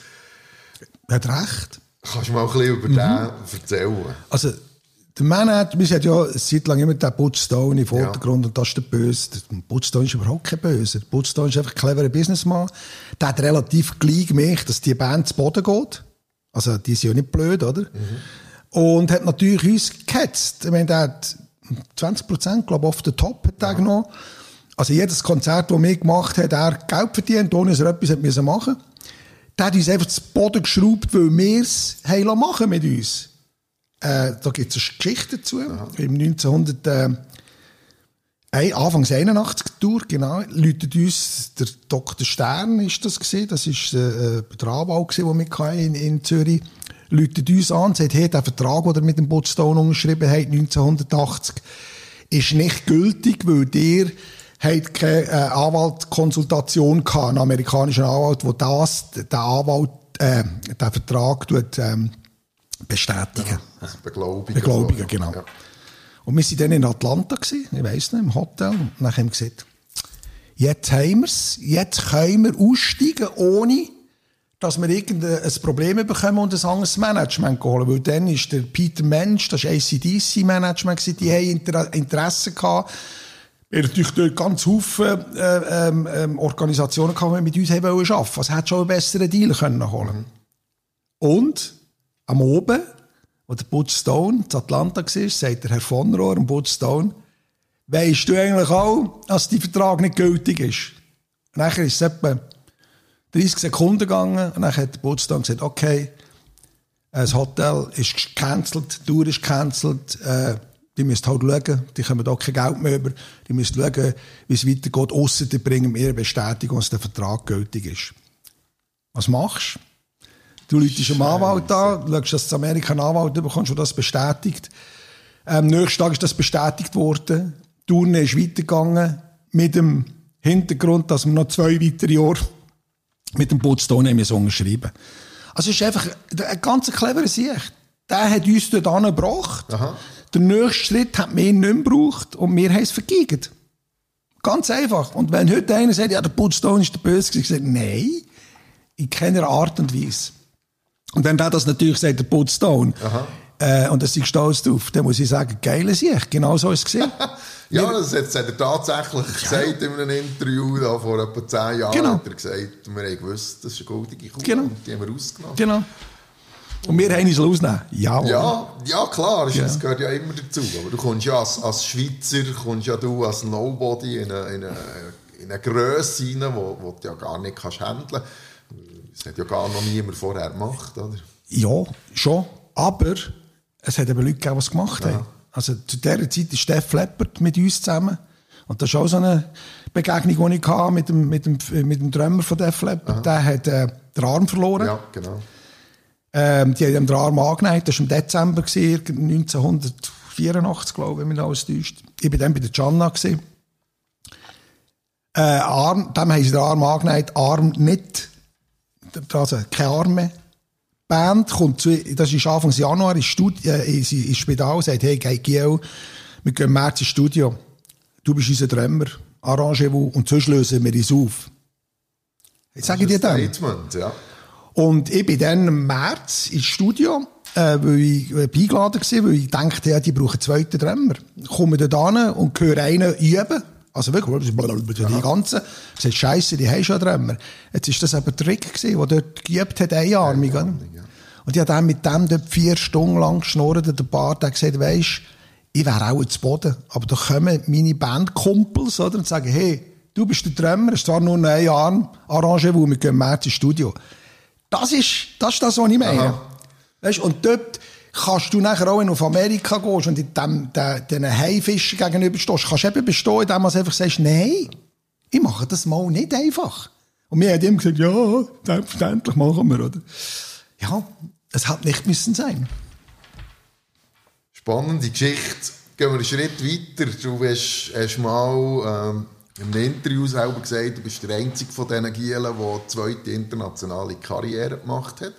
Er hat recht. Kannst du mal ein bisschen über mhm. den erzählen? Also, Der Manager, wir hatten ja eine Zeit lang immer den Putzstone im Vordergrund und das ist der Böse. Der Putzstone ist überhaupt kein Böse. Der Putzstone ist einfach ein cleverer Businessman. Der hat relativ gleich gemerkt, dass die Band zu Boden geht. Also, die sind ja nicht blöd, oder? Und hat natürlich uns gehetzt. Ich meine, der hat 20 Prozent, glaube ich, auf den Top hat er genommen. Also, jedes Konzert, das wir gemacht haben, hat er Geld verdient, ohne dass er etwas hat müssen machen Der hat uns einfach zu Boden geschraubt, weil wir es machen mit uns. Äh, da gibt es eine Geschichte dazu. Im 1900, äh, ein, Anfangs 81 Tour, genau, läutet uns der Dr. Stern, ist das gesehen, das ist äh, der Anwalt, den wir in, in Zürich, läutet uns an und sagt, hey, der Vertrag, den er mit dem Bootstone unterschrieben hat, 1980, ist nicht gültig, weil der hat keine äh, Anwaltkonsultation gehabt, einen amerikanischen Anwalt, der das, der Anwalt, äh, den Vertrag tut, ähm, bestätigen. Also beglaubigen. Beglaubigen, so. genau. Ja. Und wir waren dann in Atlanta, gewesen, ich weiss nicht, im Hotel. Und dann haben wir gesagt, jetzt haben wir es, jetzt können wir aussteigen, ohne dass wir irgendein Problem bekommen und ein anderes Management holen. Weil dann ist der Peter Mensch, das war ACDC-Management, die haben Inter Interesse gehabt. Er natürlich dort ganz viele äh, ähm, ähm, Organisationen gehabt, die mit uns arbeiten. Also hätte schon einen besseren Deal können holen Und am Oben, wo der Butch Stone in Atlanta war, sagt der Herr von Rohr, dem Butch Stone, weisst du eigentlich auch, dass der Vertrag nicht gültig ist? Und nachher ist es etwa 30 Sekunden gegangen und dann hat Butch Stone gesagt, okay, das Hotel ist gecancelt, die Tour ist gecancelt, äh, die müsst halt schauen, die kommen da kein Geld mehr über, die müsst schauen, wie es weitergeht, ausser die bringen mir eine Bestätigung, dass der Vertrag gültig ist. Was machst du? Du läutest einen Anwalt an, schaust, dass du Amerika einen Anwalt bekommst, der das bestätigt. Am nächsten Tag ist das bestätigt worden. Die Tournee ist weitergegangen mit dem Hintergrund, dass wir noch zwei weitere Jahre mit dem Putzton haben unterschrieben. Also es ist einfach ein ganz cleverer Sicht. Der hat uns dort angebracht. Der nächste Schritt hat mir nicht mehr gebraucht und wir haben es vergeigt. Ganz einfach. Und wenn heute einer sagt, ja, der Putzstone ist der Böse, ich sage, nein, in keiner Art und Weise. Und wenn der das natürlich sagt, der Putzstone, äh, und da sind stolz drauf, dann muss ich sagen, geile Sicht, genau so ist es gesehen. [laughs] Ja, das hat, das hat er tatsächlich gesagt in einem Interview, da vor etwa zehn Jahren Genau. hat er gesagt, wir haben gewusst, das ist eine goldige Kuh Genau. und die haben wir ausgenommen. genau. Und wir haben uns rausnehmen. Ja, Ja, ja klar, Ja. das gehört ja immer dazu. Aber du kommst ja als, als Schweizer, kommst ja du als Nobody in eine, in eine, in eine Grösse rein, wo du ja gar nicht kannst handeln kannst. Das hat ja gar noch niemand vorher gemacht, oder? Ja, schon. Aber es hat eben Leute gegeben, die es gemacht haben. Also zu dieser Zeit ist Steff Leppert mit uns zusammen. Und das ist auch so eine Begegnung, die ich hatte mit dem, mit dem, mit dem Drummer von Def Leppard. Der hat äh, den Arm verloren. Ja, genau. Ähm, die haben ihm den Arm angenäht. Das war im Dezember, gewesen, 1984, glaube ich, wenn mich alles täuscht. Ich war dann bei der Gianna. gewesen. Äh, Arm, dem haben sie den Arm angenäht, Arm nicht, also keine Arme. Die Band kommt zu, das ist Anfang Januar, ins, Studi äh, ins, ins Spital, sagt, hey, Giel, wir gehen im März ins Studio. Du bist unser Drummer, Arrangez-vous und sonst lösen wir uns auf. Jetzt sage ich dir dann. Statement, ja. Und ich bin dann im März ins Studio, äh, weil ich äh, eingeladen war, weil ich dachte, ja, die brauchen einen zweiten Drummer. Komme dort hin und höre einen üben. Also wirklich, die ganzen. Sage, Scheiße, die haben schon Drummer. Jetzt ist das aber der Rick gewesen, der dort geübt hat, einarmig. oder? Und ich habe dann mit dem dort vier Stunden lang geschnurrt, und der Bart hat gesagt, weisst, ich wäre auch zu Boden. Aber da kommen meine Bandkumpels, oder, und sagen, hey, du bist der Drummer, es ist zwar nur ein Arm, Arrangez-vous, wir gehen im März ins Studio. Das ist, das ist das, was ich meine. Aha. Weißt, und dort kannst du nachher auch, wenn du auf Amerika gehst und dem, den, den Haifischen gegenüberstehst, kannst du eben bestehen, indem du einfach sagst, nein, ich mache das mal nicht einfach. Und wir haben ihm gesagt, ja, selbstverständlich machen wir, oder? Ja, es hat nicht müssen sein. Spannende Geschichte. Gehen wir einen Schritt weiter. Du hast, hast mal ähm, einem Interview selber gesagt, du bist der einzige von diesen Gielen, der eine zweite internationale Karriere gemacht hat.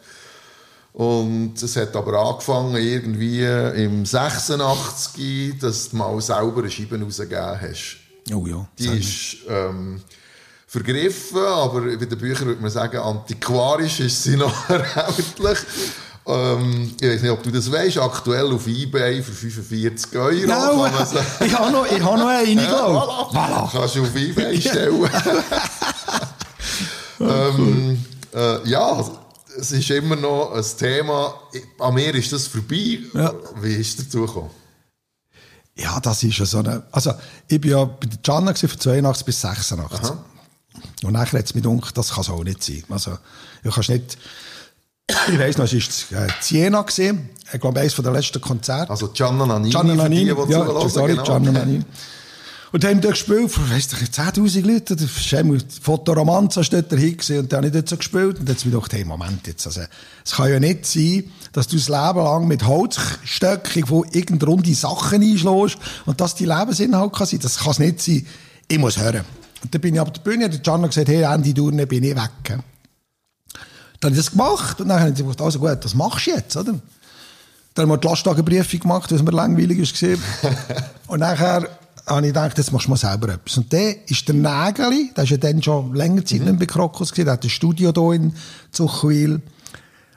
Und es hat aber angefangen irgendwie im 86, dass du mal selber eine Scheibe rausgegeben hast. Oh ja. Die ist ähm, vergriffen, aber bei den Büchern würde man sagen, antiquarisch ist sie [laughs] noch erhältlich. Ähm, ich weiß nicht, ob du das weißt, aktuell auf Ebay für 45 Euro. No, kann man sagen. [laughs] ich habe noch, ich habe noch eine, glaube Voilà. Voilà. Kannst du auf Ebay stellen. [laughs] ähm, äh, ja, es ist immer noch ein Thema. An mir ist das vorbei. Ja. Wie ist es dazu gekommen? Ja, das ist ja so eine. Also, ich bin ja bei der Gianna von 82 bis 86. Und nachher hat es mir gedacht, das kann es auch nicht sein. Also, du kannst nicht. Ich weiss noch, es war äh, Siena. Gewesen. Ich glaube, eines der letzten Konzerte. Also Gianna Nannini, Gianna Nannini. die, die ja, sorry, genau. Gianna Nannini. [laughs] Und dann haben wir gespielt, weiss ich, 10.000 Leute, der Schemmel, Fotoromanza ist dort dahin gewesen, und dann habe ich dort so gespielt, und dann hat mir gedacht, hey, Moment jetzt, also, es kann ja nicht sein, dass du das Leben lang mit Holzstöcken von irgendeine runde Sachen einschlägst, und dass die Lebensinhalt kann sein, das kann es nicht sein, ich muss hören. Und dann bin ich auf der Bühne, der Gianna gesagt, hey, Ende Durne bin ich weg. Dann habe ich das gemacht, und dann habe ich gesagt, also gut, was machst du jetzt, oder? Dann haben wir die Lastwagenprüfung gemacht, weil es mir langweilig war. [laughs] und nachher habe ich gedacht, jetzt machst du mal selber etwas. Und der ist der Nägeli, der ist ja dann schon länger Zeit nicht bei Krokus gewesen, der hat ein Studio hier in Zuchwil.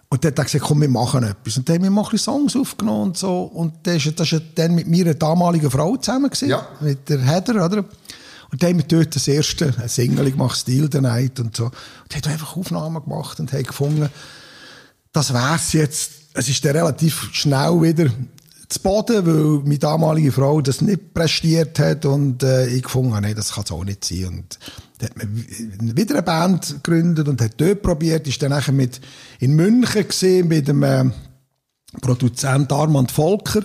Und der hat gesagt, komm, wir machen etwas. Und dann haben wir mal ein Songs aufgenommen und so. Und der ist, das ist dann mit meiner damaligen Frau zusammen gewesen, Ja. mit der Heather, oder? Und dann haben wir dort das erste Single gemacht, Steel the Night und so. Und haben einfach Aufnahmen gemacht und haben gefunden, das wär's jetzt. Es ist dann relativ schnell wieder zu Boden, weil meine damalige Frau das nicht prestiert hat und äh, ich gefunden habe, nee, das kann es auch nicht sein. Und dann hat man wi- wieder eine Band gegründet und hat dort probiert, ist dann nachher mit in München gesehen mit dem äh, Produzent Armand Volker,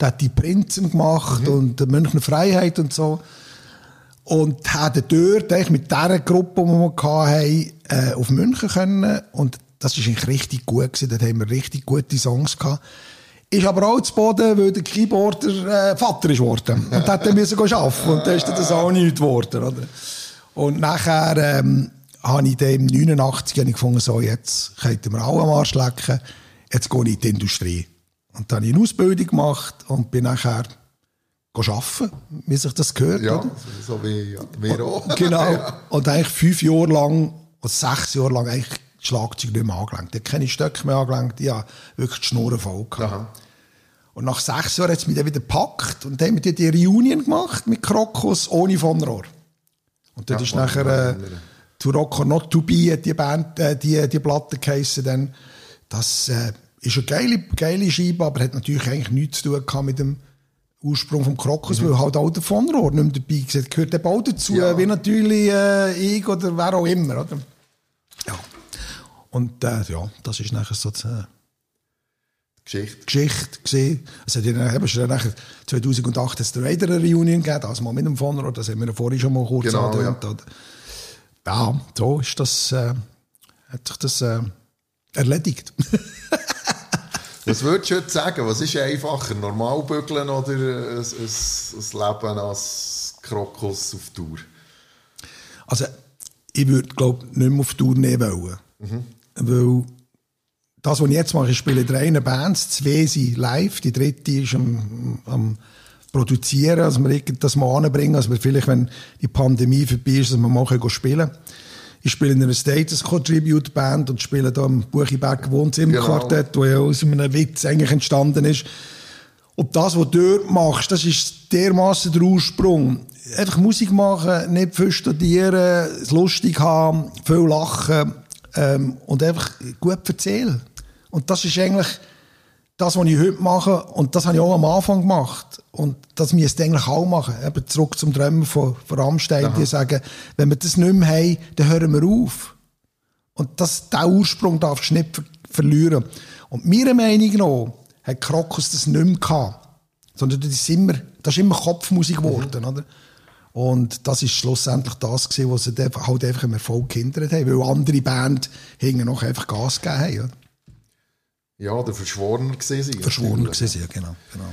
der hat die Prinzen gemacht und die Münchner Freiheit und so. Und haben dort eigentlich mit dieser Gruppe, die wir hatten, äh, auf München können. Und das war eigentlich richtig gut. Gewesen. Dort haben wir richtig gute Songs gehabt. Ist aber auch zu Boden, weil der Keyboarder äh, Vater ist geworden. Und hat dann müssen arbeiten. Und dann ist das auch nichts geworden. Oder? Und nachher ähm, habe ich dann im 89 habe ich gefunden, so, jetzt könnten wir alle am Arsch lecken. Jetzt gehe ich in die Industrie. Und dann habe ich eine Ausbildung gemacht und bin nachher arbeiten, wie sich das gehört. Ja, oder? so wie ja, wir auch. Genau. [laughs] Ja. Und eigentlich fünf Jahre lang, oder sechs Jahre lang, eigentlich das Schlagzeug nicht mehr angelenkt. Ich habe keine Stöcke mehr angelenkt. Ich habe wirklich die Schnur voll gehabt. Aha. Und nach sechs Jahren hat es mich dann wieder gepackt. Und dann haben wir die Reunion gemacht mit Krokus ohne von Rohr. Und dort Ja, ist nachher äh. To Rock or Not To Be die Band, äh, die, die Platte geheissen dann. Das äh, ist eine geile, geile Scheibe, aber hat natürlich eigentlich nichts zu tun gehabt mit dem Ursprung vom Krokus, weil halt auch der von Rohr nicht mehr dabei war. Gehört eben auch dazu, Mhm. Ja. wie natürlich äh, ich oder wer auch immer. Oder? Ja. Und äh, ja, das ist nachher so die äh, Geschichte. Geschichte gesehen. Es hat ja schon nachher 2008 hat es eine Reunion gegeben, das mal mit dem von Rohr, das haben wir ja vorhin schon mal kurz Genau, angedeutet, oder? Ja, so ist das, äh, hat sich das äh, erledigt. [laughs] Was würdest du jetzt sagen? Was ist einfacher? Normal bügeln oder ein, ein, ein Leben als Krokus auf Tour? Also, ich würde, glaube nicht mehr auf Tour nehmen wollen. Weil das, was ich jetzt mache, ich spiele in drei Bands, zwei sind live, die dritte ist am, am produzieren, also wir das mal anbringen, also wir vielleicht, wenn die Pandemie vorbei ist, dass wir mal spielen können. Ich spiele in einer Status Tribute Band und spiele da im Buchiberg Wohnzimmerquartett, wo ja aus einem Witz eigentlich entstanden ist. Und das, was du dort machst, das ist dermaßen der Ursprung. Einfach Musik machen, nicht viel studieren, es lustig haben, viel lachen ähm, und einfach gut erzählen. Und das ist eigentlich das, was ich heute mache. Und das habe ich auch am Anfang gemacht. Und das müsste ich eigentlich auch machen. Eben zurück zum Träumen von, von Rammstein, die sagen, wenn wir das nicht mehr haben, dann hören wir auf. Und das, den Ursprung darfst du nicht ver verlieren. Und meiner Meinung nach hat Krokus das nicht mehr gehabt. Sondern das ist immer, das ist immer Kopfmusik geworden, oder? Und das ist schlussendlich das gewesen, was sie halt einfach im Erfolg gehindert haben, weil andere Band hinten noch einfach Gas gegeben haben, oder? Ja, der Verschworener gesehen sein. Verschworen natürlich. gewesen, ja, genau, genau.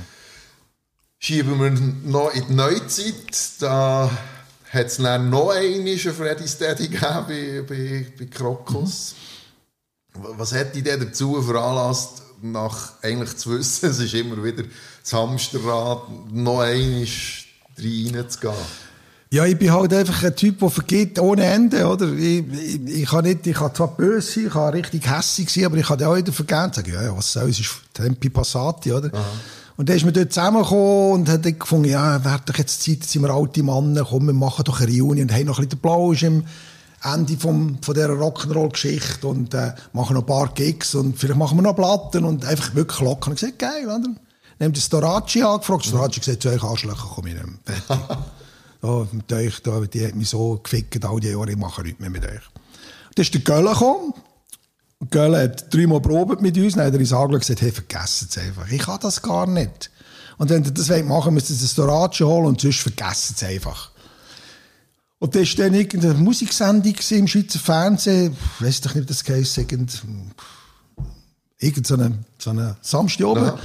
Schieben wir noch in die Neuzeit. Da hat es dann noch einen Freddy Steady gegeben bei, bei, bei Krokus. Was hat dich denn dazu veranlasst, nach eigentlich zu wissen, es ist immer wieder das Hamsterrad, noch einmal reinzugehen? Ja, ich bin halt einfach ein Typ, der vergeht ohne Ende, oder? Ich, ich, ich kann nicht, ich kann zwar böse sein, ich kann richtig hässlich sein, aber ich kann auch wieder vergehen sagen, ja, ja, was soll, es ist Tempi Passati, oder? Aha. Und dann ist man dort zusammengekommen und hat dann gefunden, ja, wäre doch jetzt Zeit, jetzt sind wir alte Männer, komm, wir machen doch eine Reunion und haben noch ein bisschen den Blausch im Ende vom, von dieser Rock'n'Roll-Geschichte und äh, machen noch ein paar Gigs und vielleicht machen wir noch Platten und einfach wirklich locker. Und gesagt, geil, oder? Haben die Storaci angefragt, Storaci gesagt, zu euch Arschlöcher komme ich nicht mehr. [laughs] Oh, mit euch, da, die hat mich so gefickt all die Jahre, ich mache nichts mehr mit euch. Dann ist der Göller gekommen Göll hat dreimal probiert mit uns, dann hat er uns angeschaut und gesagt, hey, vergessen es einfach. Ich kann das gar nicht. Und wenn ihr das wollt machen, müsst ihr das Doratio holen und sonst vergessen es einfach. Und da war dann irgendeine Musiksendung im Schweizer Fernsehen, ich weiss doch nicht, das heisst, irgend, irgend so eine, so eine Samstag oben. Ja.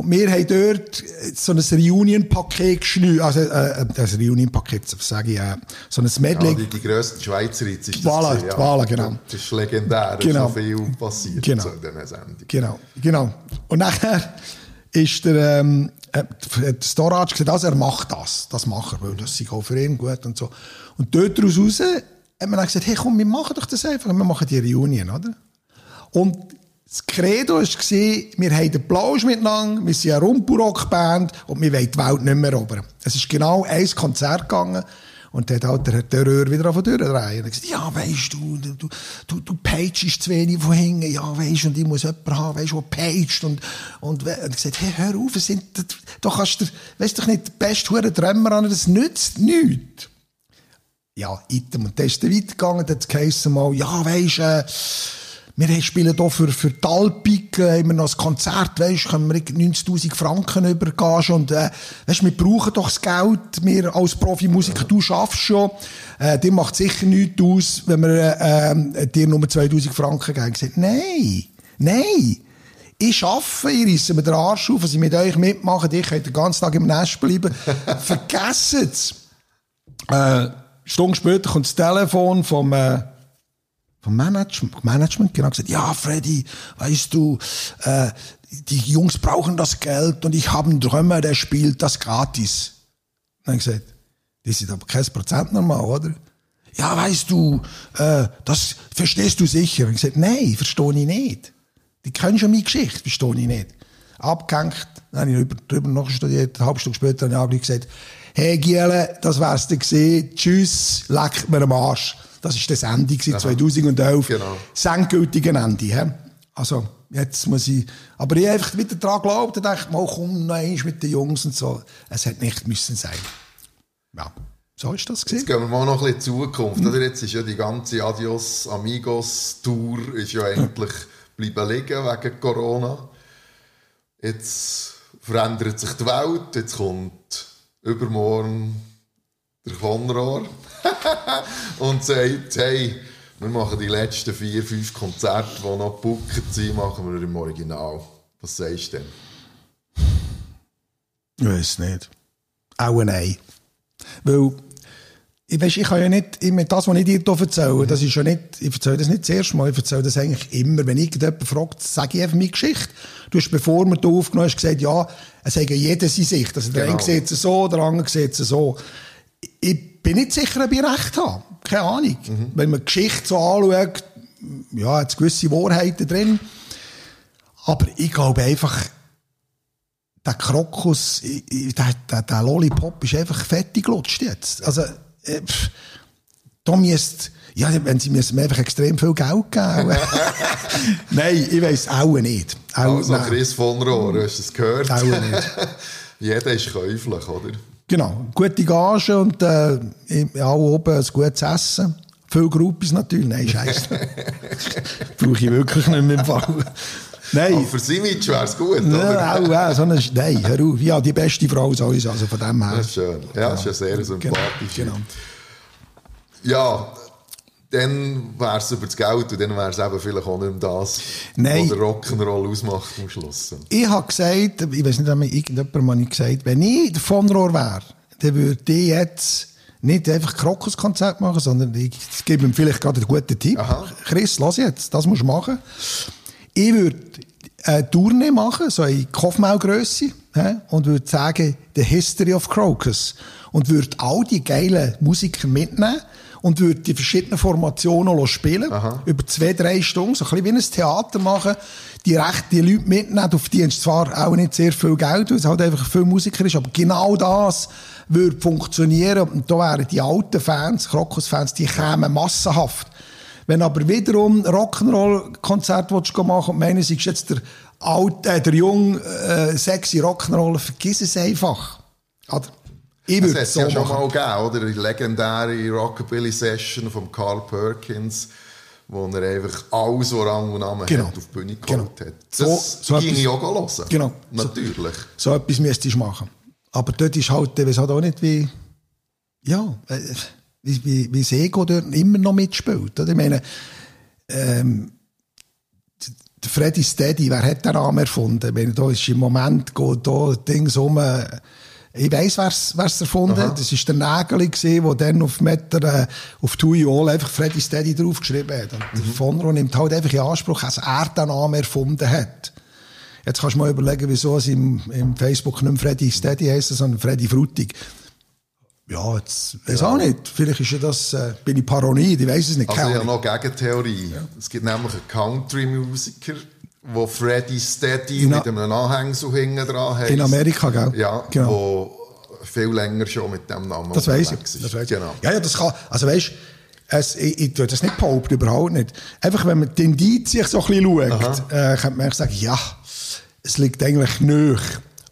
Und wir haben dort so ein Reunion-Paket geschnürt, also äh, ein Reunion-Paket, sage ich, äh, so ein Medley. Ja, die, die grössten Schweizer ist das Voilà, ja. voilà, genau. Das ist legendär, genau. so viel passiert genau. so in dieser Sendung. Genau, genau. Und nachher ist der, ähm, äh, der Storage gesagt, also er macht das, das macht er, weil das ist auch für ihn gut und so. Und dort daraus raus hat man dann gesagt, hey komm, wir machen doch das einfach, wir machen die Reunion, oder? Und das Credo war, wir haben den Plausch miteinander, wir sind eine Rumpurock-Band und wir wollen die Welt nicht mehr erobern. Es ist genau ein Konzert gegangen und dann hat halt der Terror wieder auf die Tür drehen. Und gesagt, ja, weisst du, du, du, du pagest zu wenig von hinten, ja, weisst und ich muss jemanden haben, weisst du, der paged. Und, und, und gesagt, hey, hör auf, sind, du kannst, weisst doch nicht, der beste Hure Drömer an, das nützt nichts. Ja, item. Und dann ist er weitergegangen, dann hat es mal, ja, weisst, äh, wir spielen hier für, für die Alpik, äh, immer noch ein Konzert, weisst, können wir 90.000 Franken übergehen und, äh, weisst, wir brauchen doch das Geld, wir als Profimusiker, du schaffst schon, äh, dir macht sicher nichts aus, wenn wir, äh, dir nur 2.000 Franken geben. Ich gesagt, nein, nein. Ich arbeite, ich reisse mir den Arsch auf, was ich mit euch mitmache, ich könnt den ganzen Tag im Nest bleiben. [laughs] Vergesst es. Äh, eine Stunde später kommt das Telefon vom, äh, vom Management, Management genau gesagt, ja, Freddy, weißt du, äh, die Jungs brauchen das Geld und ich habe einen Drummer, der spielt das gratis. Dann habe ich gesagt, das ist aber kein Prozent normal, oder? Ja, weißt du, äh, das verstehst du sicher. Und ich gesagt, nein, verstehe ich nicht. Die kennen schon meine Geschichte, verstehe ich nicht. Abgehängt, dann habe ich drüber, drüber noch studiert, eine halbe Stunde später habe ich gesagt, hey Giele, das wär's dir gesehen, tschüss, leck mir am Arsch. Das war das Ende 2011. Genau. Das endgültige Ende. He? Also, jetzt muss ich, aber ich habe einfach wieder daran geglaubt und dachte, mal komm noch einmal mit den Jungs und so. Es hätte nicht müssen sein. Ja. So ist das gewesen. Jetzt gehen wir mal noch ein bisschen in die Zukunft. Oder? Jetzt ist ja die ganze Adios Amigos Tour ist ja endlich [laughs] bleiben liegen wegen Corona. Jetzt verändert sich die Welt. Jetzt kommt übermorgen der Konrad [laughs] und sagt, hey, wir machen die letzten vier, fünf Konzerte, die noch gebucht sind, machen wir im Original. Was sagst du denn? Ich weiß nicht. Auch nein. Weil, ich, weiss, ich kann ja nicht, immer das, was ich dir hier erzähle, mhm. das ist ja nicht, ich erzähle das nicht das erste Mal, ich erzähle das eigentlich immer. Wenn irgendjemand fragt, sage ich einfach meine Geschichte. Du hast, bevor wir hier aufgenommen haben, gesagt, ja, es sagt ja jeder seine Sicht. Also der genau. eine sieht es so, der andere sieht es so. Ich bin nicht sicher, ob ich recht habe. Keine Ahnung. Mhm. Wenn man die Geschichte so anschaut, ja, hat es gewisse Wahrheiten drin. Aber ich glaube einfach, der Krokus, der, der, der Lollipop ist einfach fettig gelutscht jetzt. Also, äh, pff, da ja, wenn sie müssen mir einfach extrem viel Geld geben. [laughs] nein, ich weiss auch nicht. Auch, also Chris von Rohr, hast du es gehört? Auch nicht. [laughs] Jeder ist käuflich, oder? Genau, gute Gage und äh, auch oben ein gutes Essen. Viele Gruppis natürlich. Nein, scheiße. [laughs] Brauche ich wirklich nicht mehr im Fall. Nein. Aber für Simic wäre es gut, oder? Ja, auch, ja, so eine, nein, hör auf. Ja, die beste Frau sowieso, also von dem her. Das ist schön. Ja, das ist ja sehr sympathisch. Genau. genau. Ja, dann wäre es über das Geld und dann wäre es eben vielleicht auch nicht mehr das, Nein. was der Rock'n'Roll ausmacht am Schluss. Ich habe gesagt, ich weiß nicht, ob irgendjemand mal gesagt wenn ich der von Rohr wäre, dann würde ich jetzt nicht einfach Krokuskonzert machen, sondern ich gebe ihm vielleicht gerade einen guten Tipp. Aha. Chris, lass jetzt, das musst du machen. Ich würde eine Tournee machen, so eine Kopfmaulgrösse, und würde sagen, The History of Crocus. und würde all die geilen Musiker mitnehmen und würde die verschiedenen Formationen spielen. Über zwei, drei Stunden. So ein bisschen wie ein Theater machen. Die recht, die Leute mitnehmen. Auf die haben zwar auch nicht sehr viel Geld, weil es halt einfach viel Musiker ist. Aber genau das würde funktionieren. Und da wären die alten Fans, Krokus-Fans, die kämen massenhaft. Wenn aber wiederum Rock'n'Roll-Konzert machen und meinen, sie ist jetzt der alte, äh, der junge, äh, sexy Rock'n'Roller, vergiss es einfach. Oder? Ich Das hat es es so ja schon machen. mal gegeben, oder? Die legendäre Rockabilly-Session von Carl Perkins, wo er einfach alles, was Rang und Namen Genau. hat, auf die Bühne Genau. geholt hat. So- Das so ging etwas- ich auch hören. Genau. Natürlich. So etwas müsstest du machen. Aber dort ist halt, weiss halt auch nicht, wie, ja, äh, wie, wie, wie das Ego dort immer noch mitspielt. Oder? Ich meine, ähm, der Freddy Steady, wer hat den Namen erfunden? Ich meine, da ist im Moment, geht da Dings um, äh, ich weiss, wer es erfunden hat. Das war der Nägeli, der dann auf Meter, äh, auf Tui All einfach Freddy Steady draufgeschrieben hat. Und der von Ron nimmt halt einfach in Anspruch, dass er den Namen erfunden hat. Jetzt kannst du mal überlegen, wieso es im, im Facebook nicht mehr Freddy Steady heisst, sondern Freddy Frutig. Ja, jetzt weiß auch nicht. Vielleicht ist ja das, äh, bin ich paranoid, ich weiß es nicht. Also ich habe noch eine Gegentheorie. Es gibt nämlich einen Country-Musiker, der Freddy Steady In- mit einem Anhängsel hinten dran hat. In Amerika, gell? Ja, Genau. wo viel länger schon mit dem Namen Das weiß ich. Das weiss ich. Genau. Ja, ja, das kann, also weißt, es, ich, ich tue das nicht behaupten, überhaupt nicht. Einfach, wenn man die Indizien so ein bisschen schaut, äh, könnte man eigentlich sagen, ja, es liegt eigentlich nöch.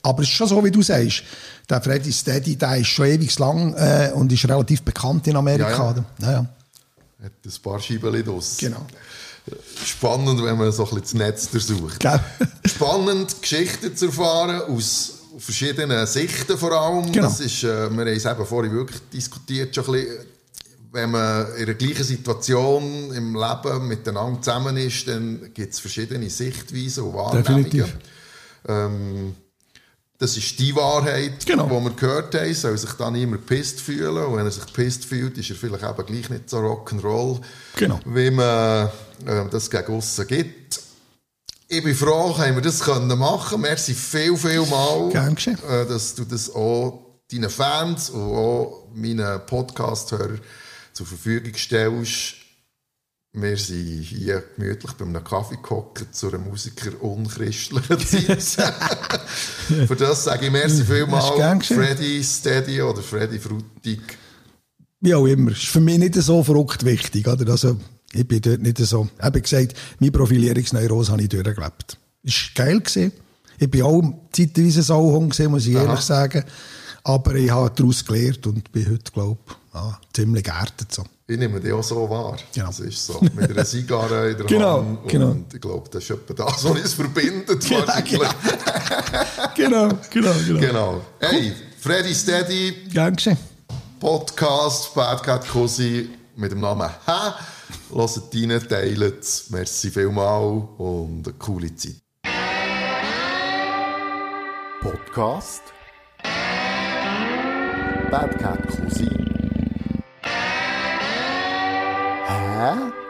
Aber es ist schon so, wie du sagst. Der Freddy Steady, der ist schon ewig lang äh, und ist relativ bekannt in Amerika. Ja, ja. Ja, ja. Hat ein paar Scheibeli draus. Genau. Spannend, wenn man so ein bisschen das Netz durchsucht. Gell? Spannend, Geschichten zu erfahren, aus verschiedenen Sichten vor allem. Genau. Das ist, äh, wir haben es eben vorhin wirklich diskutiert, schon ein bisschen, wenn man in der gleichen Situation im Leben miteinander zusammen ist, dann gibt es verschiedene Sichtweisen und Wahrnehmungen. Definitiv. Ähm, das ist die Wahrheit, Genau. die wir gehört haben. Soll sich dann niemand pisst fühlen. Und wenn er sich pisst fühlt, ist er vielleicht eben gleich nicht so Rock'n'Roll, Genau. wie man äh, das gegen aussen gibt. Ich bin froh, haben wir das können machen. Merci viel, viel mal, äh, dass du das auch deinen Fans und auch meinen Podcast-Hörern zur Verfügung stellst. Wir sind hier gemütlich bei einem Kaffee gehockt zu einer Musiker unchristlichen Zeit. [laughs] Für das sage ich merci Das ist gern vielmal. geschehen. Freddy Steady oder Freddy Frutig. Wie auch immer. Ist für mich nicht so verrückt wichtig. Oder? Also, ich bin dort nicht so. Ich habe gesagt, meine Profilierungsneurose habe ich durchgelebt. Ist geil gewesen. Ich bin auch zeitweise Sauhung gewesen, muss ich ehrlich sagen. Aber ich habe daraus gelernt und bin heute, glaube ich, ja, ziemlich geerdet. So. Ich nehme die auch so wahr. Genau. Das ist so. Mit einer Zigarre in der [laughs] Genau, Hand. genau. Und ich glaube, das ist etwa das, was uns verbindet. [laughs] wahrscheinlich. [laughs] genau, genau, genau. Genau. Hey, Freddy Steady, Gern geschehen. Podcast Bad Cat Cosi mit dem Namen Hä. Hört rein, teilt es. Merci vielmal und eine coole Zeit. Podcast Bad Cat Cousin. Yeah?